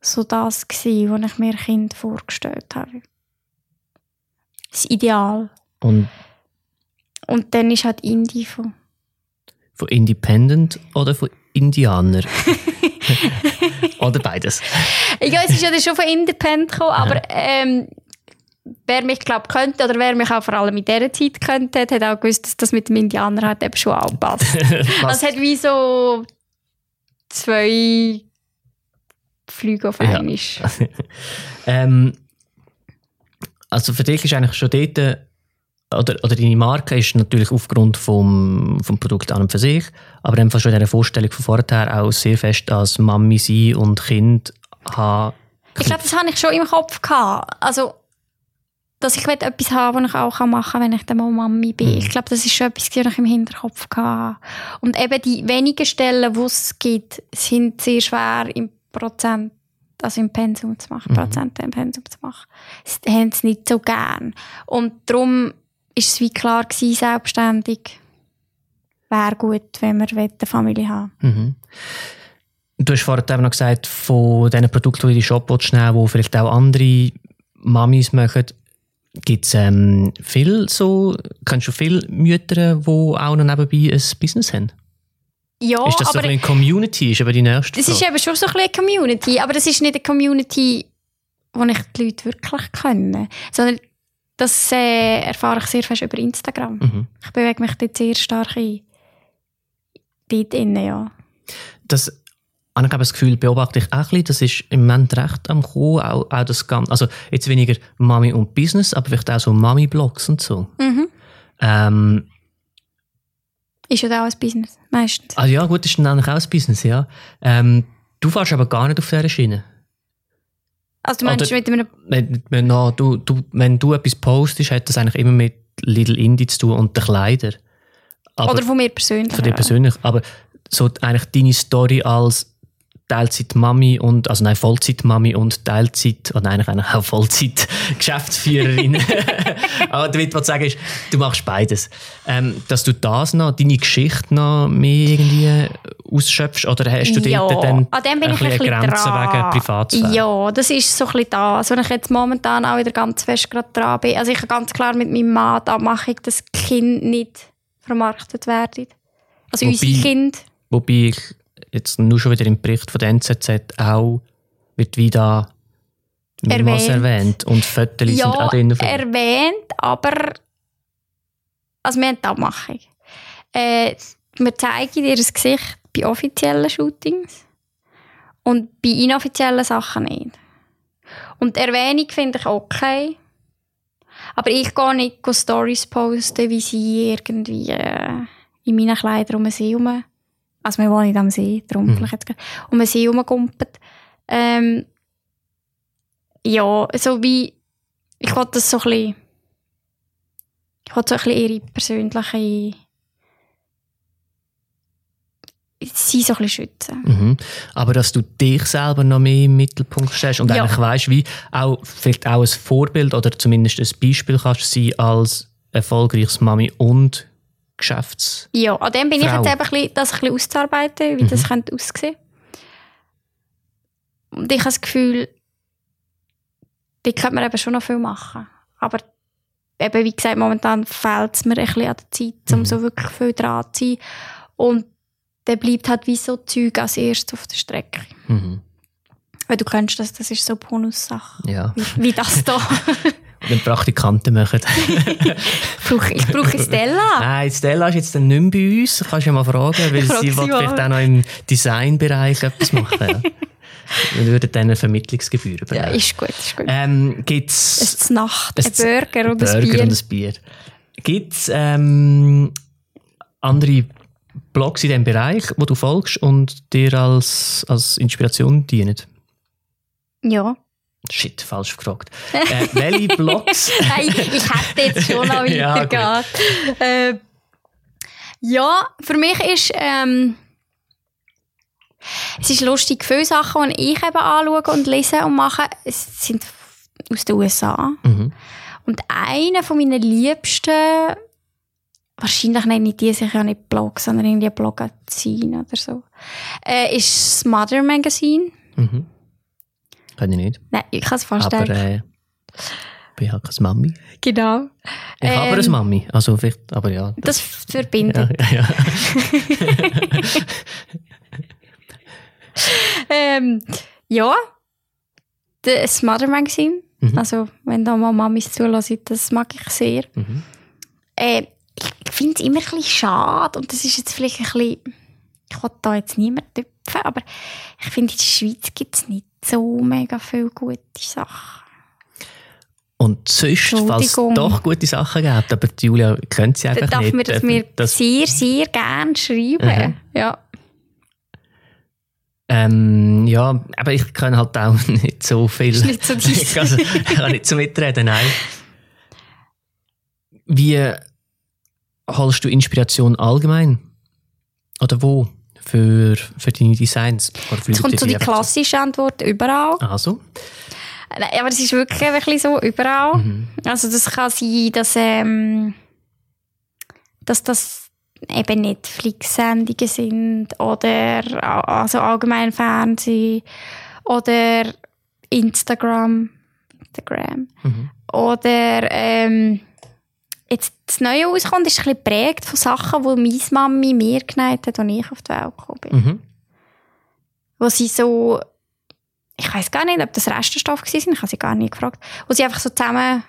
so das gewesen, was ich mir Kind vorgestellt habe. Das Ideal. Und Und dann ist halt Indie von... von Independent oder von Indianer? oder beides? Ja, es ist ja schon von Independent gekommen, aber ähm, wer mich glaubt könnte oder wer mich auch vor allem in dieser Zeit könnte, hat auch gewusst, dass das mit dem Indianer halt eben schon auch passt. also es hat wie so zwei Flüge auf Ja. einmal. ähm, also für dich ist eigentlich schon dort, oder, oder deine Marke ist natürlich aufgrund vom, vom Produkt an und für sich, aber einfach schon in dieser Vorstellung von vorher auch sehr fest als Mami sein und Kind haben. Ich glaube, das hatte ich schon im Kopf. Gehabt. Also, dass ich etwas haben, was ich auch machen kann, wenn ich dann mal Mami bin. Mhm. Ich glaube, das ist schon etwas, was ich im Hinterkopf hatte. Und eben die wenigen Stellen, die es gibt, sind sehr schwer im Prozent, also im Pensum zu machen, Mhm. Prozent im Pensum zu machen. Sie haben es nicht so gern. Und darum ist es wie klar gewesen, selbstständig wäre gut, wenn wir eine Familie haben Mhm. Du hast vorhin eben noch gesagt, von diesen Produkten, die in den Shop nehmen die vielleicht auch andere Mamis machen, gibt es ähm, viel so, kennst du viele Mütter, die auch noch nebenbei ein Business haben? Ja, ist das so aber ein bisschen eine Community? Ist aber die nächste das ist Frage. eben schon so ein bisschen eine Community, aber das ist nicht eine Community, wo ich die Leute wirklich kenne, sondern das äh, erfahre ich sehr fest über Instagram. Mhm. Ich bewege mich dort sehr stark ein. Dort innen, ja. das habe ich eben das Gefühl, beobachte ich auch ein bisschen, das ist im Moment recht am Kommen, auch, auch das Ganze, also jetzt weniger Mami und Business, aber vielleicht auch so Mami-Blogs und so. Mhm. Ähm, Ist ja auch ein Business, meistens. ah ja, gut, ist dann eigentlich auch ein Business, ja. Ähm, du fährst aber gar nicht auf dieser Schiene. Also du meinst Oder- mit einem... Wenn, wenn, no, du, du, wenn du etwas postest, hat das eigentlich immer mit Little Indie zu tun und den Kleidern. Aber oder von mir persönlich. von dir persönlich. Aber so eigentlich deine Story als Teilzeit-Mami und, also nein, Vollzeit-Mami und Teilzeit, oder eigentlich, eigentlich auch Vollzeit-Geschäftsführerin. Aber damit, was ich sagen ist, du machst beides. Ähm, dass du das noch, deine Geschichte noch mehr irgendwie ausschöpfst, oder hast du ja, dort dann an dem bin ein ich ein bisschen bisschen eine Grenze dran. wegen Privatsphäre? Ja, das ist so ein bisschen das. Wenn ich jetzt momentan auch wieder ganz fest gerade dran bin. Also ich habe ganz klar mit meinem Mann da mache ich, dass die Kinder nicht vermarktet werden. Also Wobei- unsere Kinder. Wobei ich jetzt nur schon wieder im Bericht von der NZZ auch wird wieder Erwähnt. erwähnt. Und Fotos sind Ja, auch drin. erwähnt, aber also wir haben die Abmachung. Äh, wir zeigen ihr das Gesicht bei offiziellen Shootings und bei inoffiziellen Sachen nicht. Und die Erwähnung finde ich okay. Aber ich gehe nicht Stories posten, wie sie irgendwie äh, in meinen Kleidern um See herum, also wir wohnen nicht am See, darum Mhm. vielleicht jetzt gerade, um den See herumgumpelt. Ähm, ja, so wie, ich wollte das so ein bisschen, ich wollte so ein bisschen ihre persönliche, sie so ein bisschen schützen. Mhm. Aber dass du dich selber noch mehr im Mittelpunkt stellst und Ja. eigentlich weißt, wie auch, vielleicht auch ein Vorbild oder zumindest ein Beispiel kannst sein als erfolgreiches Mami und Geschäfts. Ja, an dem bin ich Frau. jetzt eben ein bisschen, das ein bisschen auszuarbeiten, wie das könnte aussehen. Und ich habe das Gefühl, die könnte man eben schon noch viel machen. Aber eben, wie gesagt, momentan fehlt es mir ein bisschen an der Zeit, um Mhm. so wirklich viel dran zu sein. Und dann bleibt halt wie so Zeug als erstes auf der Strecke. Mhm. Weil du kennst das, das ist so eine Bonussache. Ja. Wie, wie das da. Und den Praktikanten machen. ich brauche, Stella. Nein, Stella ist jetzt dann nicht mehr bei uns. Kannst du ja mal fragen, weil Frag sie sie will vielleicht auch noch im Designbereich etwas machen. Ja. Wir würden dann eine Vermittlungsgebühr Ja, übernehmen. ist gut, ist gut. ähm, gibt's Es Nacht, ein Burger oder ein Bier. und ein Bier. Gibt es ähm, andere Blogs in diesem Bereich, wo du folgst und dir als, als Inspiration dienen? Ja. Shit, falsch gefragt. Äh, welche Blogs? Nein, ich hätte jetzt schon noch Ja, weitergehen. äh, ja, für mich ist ähm, es ist lustig, viele Sachen, die ich eben anschaue und lese und mache, es sind aus den USA. mhm. Und einer von meinen liebsten, wahrscheinlich nenne ich die sicher nicht Blog, sondern irgendwie Blogazin oder so, äh, ist das Mother Magazine. Mhm. Kann ich nicht. Nein, ich kann es Aber vorstellen. äh, ich bin halt keine Mami. genau. Ich habe aber Ähm, eine Mami. Also vielleicht, aber ja. Das verbindet. ja, ja, ja. Ähm, ja, das Mother Magazine. Mhm. Also, wenn da mal Mamis zulassen, das mag ich sehr. Mhm. Äh, ich finde es immer ein bisschen schade und das ist jetzt vielleicht ein bisschen, ich will da jetzt niemand töpfen, aber ich finde, in der Schweiz gibt es nicht so mega viele gute Sachen. Und sonst, falls es doch gute Sachen gibt, aber Julia kennt sie einfach darf nicht. mir das äh, mir das- sehr, sehr gerne schreiben. Mhm. Ja. Ähm, ja, aber ich kann halt auch nicht so viel. Ist nicht so ich, ich kann nicht so mitreden, nein. Wie holst du Inspiration allgemein? Oder wo? Für, für deine Designs? Jetzt kommt so die klassische Antwort überall. Also? Nein, aber es ist wirklich ein bisschen so überall. Mhm. Also das kann sein, dass, ähm, dass das eben Netflix-Sendungen sind oder also allgemein Fernsehen oder Instagram, Instagram Mhm. oder ähm, jetzt das Neue rauskommt, ist ein bisschen geprägt von Sachen, die meine Mami mir geneigt hat, als ich auf die Welt gekommen bin. Mhm. Wo sie so, ich weiß gar nicht, ob das Reststoff war, ich habe sie gar nicht gefragt, wo sie einfach so zusammen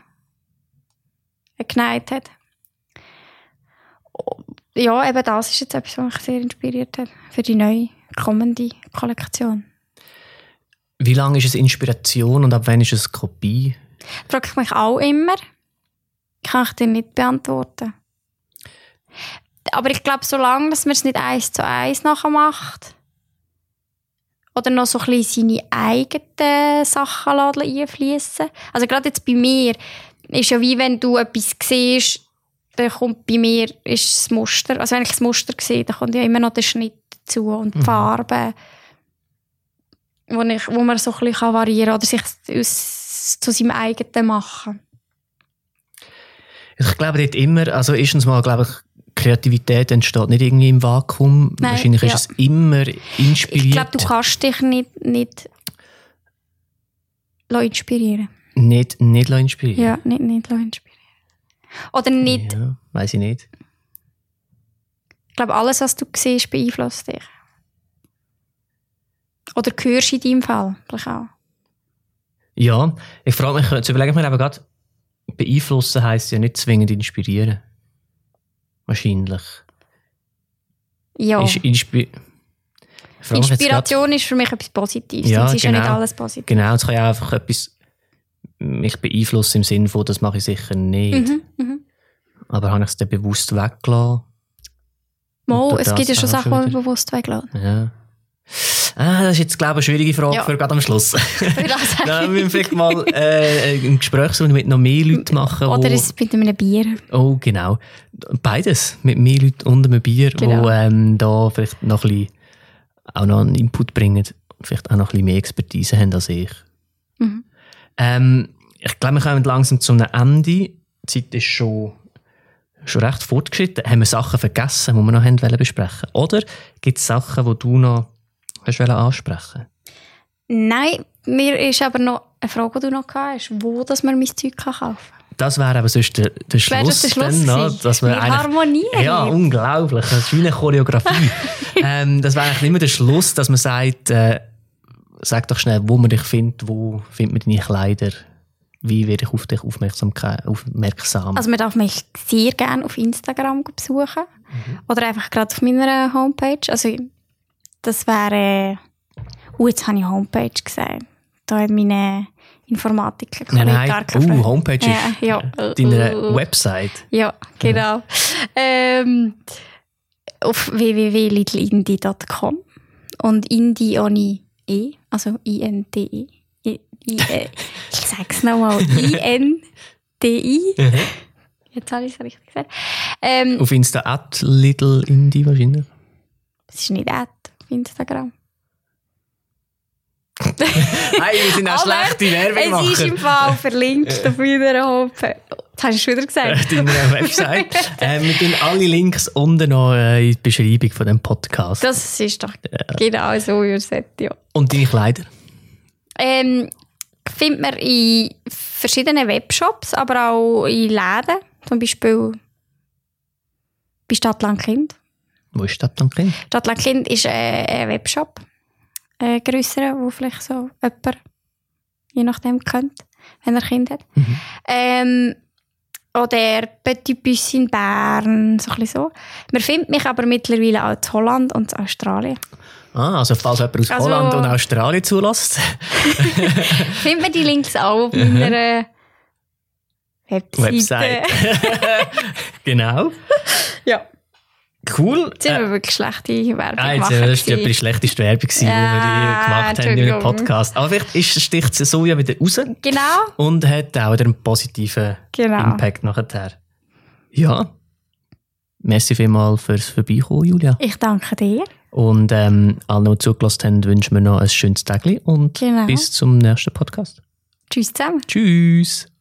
geneigt hat. Ja, eben das ist jetzt etwas, was mich sehr inspiriert hat für die neue, kommende Kollektion. Wie lange ist es Inspiration und ab wann ist es Kopie? frage ich mich auch immer. Kann ich dir nicht beantworten. Aber ich glaube, solange dass man es nicht eins zu eins nachher macht oder noch so ein bisschen seine eigenen Sachen einfließen. Also gerade jetzt bei mir ist ja wie wenn du etwas siehst, dann kommt bei mir ist das Muster. Also wenn ich das Muster sehe, dann kommt ja immer noch der Schnitt dazu und die Farbe, wo, ich, wo man so ein bisschen variieren kann oder sich aus, zu seinem eigenen machen. Ich glaube dort immer, also erstens mal glaube ich, Kreativität entsteht nicht irgendwie im Vakuum. Nein, Wahrscheinlich ja. ist es immer inspiriert. Ich glaube, du kannst dich nicht, nicht inspirieren. Nicht, nicht inspirieren. Ja, nicht, nicht inspirieren. Oder nicht, Ja, weiß ich nicht. ich glaube, alles, was du siehst, beeinflusst dich. Oder hörst in deinem Fall vielleicht auch. Ja, ich frage mich, jetzt überlege ich mir aber gerade, beeinflussen heisst ja nicht zwingend inspirieren. Wahrscheinlich. Ja. Ist inspi Inspiration ist für mich etwas Positives. Ja, es ist ja nicht genau. alles positiv. Genau, es kann ja einfach etwas mich beeinflussen im Sinne von, das mache ich sicher nicht. Mhm, mhm. Aber habe ich es dann bewusst weggelassen? Und es gibt ja schon Sachen, die man bewusst weglassen. Ja. Ah, das ist jetzt, glaube ich, eine schwierige Frage Ja. für gerade am Schluss. Für das Dann müssen wir vielleicht mal äh, ein Gesprächsrunde mit noch mehr Leuten machen. Oder wo- es mit einem Bier. Oh, genau. Beides. Mit mehr Leuten und einem Bier, Genau. wo ähm, da vielleicht noch ein bisschen auch noch einen Input bringen und vielleicht auch noch ein bisschen mehr Expertise haben als ich. Mhm. Ähm, ich glaube, wir kommen langsam zu einem Ende. Die Zeit ist schon, schon recht fortgeschritten. Haben wir Sachen vergessen, die wir noch haben besprechen Oder gibt es Sachen, die du noch hast wollen ansprechen Nein, mir ist aber noch eine Frage, die du noch hast, wo dass man mein Zeug kaufen kann. Das wäre aber sonst der, der Schluss. Der Schluss dann, dass wir eigentlich- harmonieren. Ja, unglaublich. Das ist wie eine Choreografie. ähm, das wäre eigentlich immer der Schluss, dass man sagt, äh, sag doch schnell, wo man dich findet, wo findet man deine Kleider, wie werde ich auf dich aufmerksam, aufmerksam. Also man darf mich sehr gerne auf Instagram besuchen. Oder einfach gerade auf meiner Homepage. Also das wäre... Uh, jetzt habe ich Homepage gesagt. Da hat meine Informatiker nein, gar nein, keine uh. Homepage ist Ja, ja. äh, deine Uh, uh. Website. Ja, genau. Ähm, auf www.littleindie.com und Indie ohne E, also I-N-D-I. I, I, äh, ich sag's nochmal, I-N-D-I. Jetzt habe ich es richtig gesagt. Ähm, Auf Insta at Little Indie wahrscheinlich. es ist nicht auf Instagram. Hey, wir sind auch schlechte Werbung Es ist im machen. Fall verlinkt auf meiner Homepage. Jetzt hast du es wieder gesagt. Deiner Website. äh, wir tun alle Links unten noch äh, in die Beschreibung von dem Podcast. Das ist doch genau so, wie ihr seht, ja. Und deine Kleider. Ähm, findet man in verschiedenen Webshops, aber auch in Läden. Zum Beispiel bei Stadtland Kind. Wo ist das dann drin? Stadtland Kind ist äh, ein Webshop. Ein grösserer, wo vielleicht so jemand, je nachdem, kennt, wenn er Kind hat. Mhm. Ähm, oder Petit Bus in Bern, so ein so. Man findet mich aber mittlerweile auch in Holland und in Australien. Ah, also falls jemand aus Also- Holland und Australien zulässt. Findet man die Links auch auf meiner Webseite. Website. genau. Ja. Cool. Jetzt sind Äh, wir wirklich schlechte Werbung Ah, jetzt, äh, das war die schlechteste Werbung, die wir Ja, gemacht haben in einem. Podcast. Aber vielleicht sticht es so ja wieder raus Genau, und hat auch wieder einen positiven genau. Impact nachher. Ja. Merci vielmals fürs Vorbeikommen, Julia. Ich danke dir. Und ähm, alle, die zugelassen haben, wünschen wir noch ein schönes Tag und Genau. bis zum nächsten Podcast. Tschüss zusammen. Tschüss.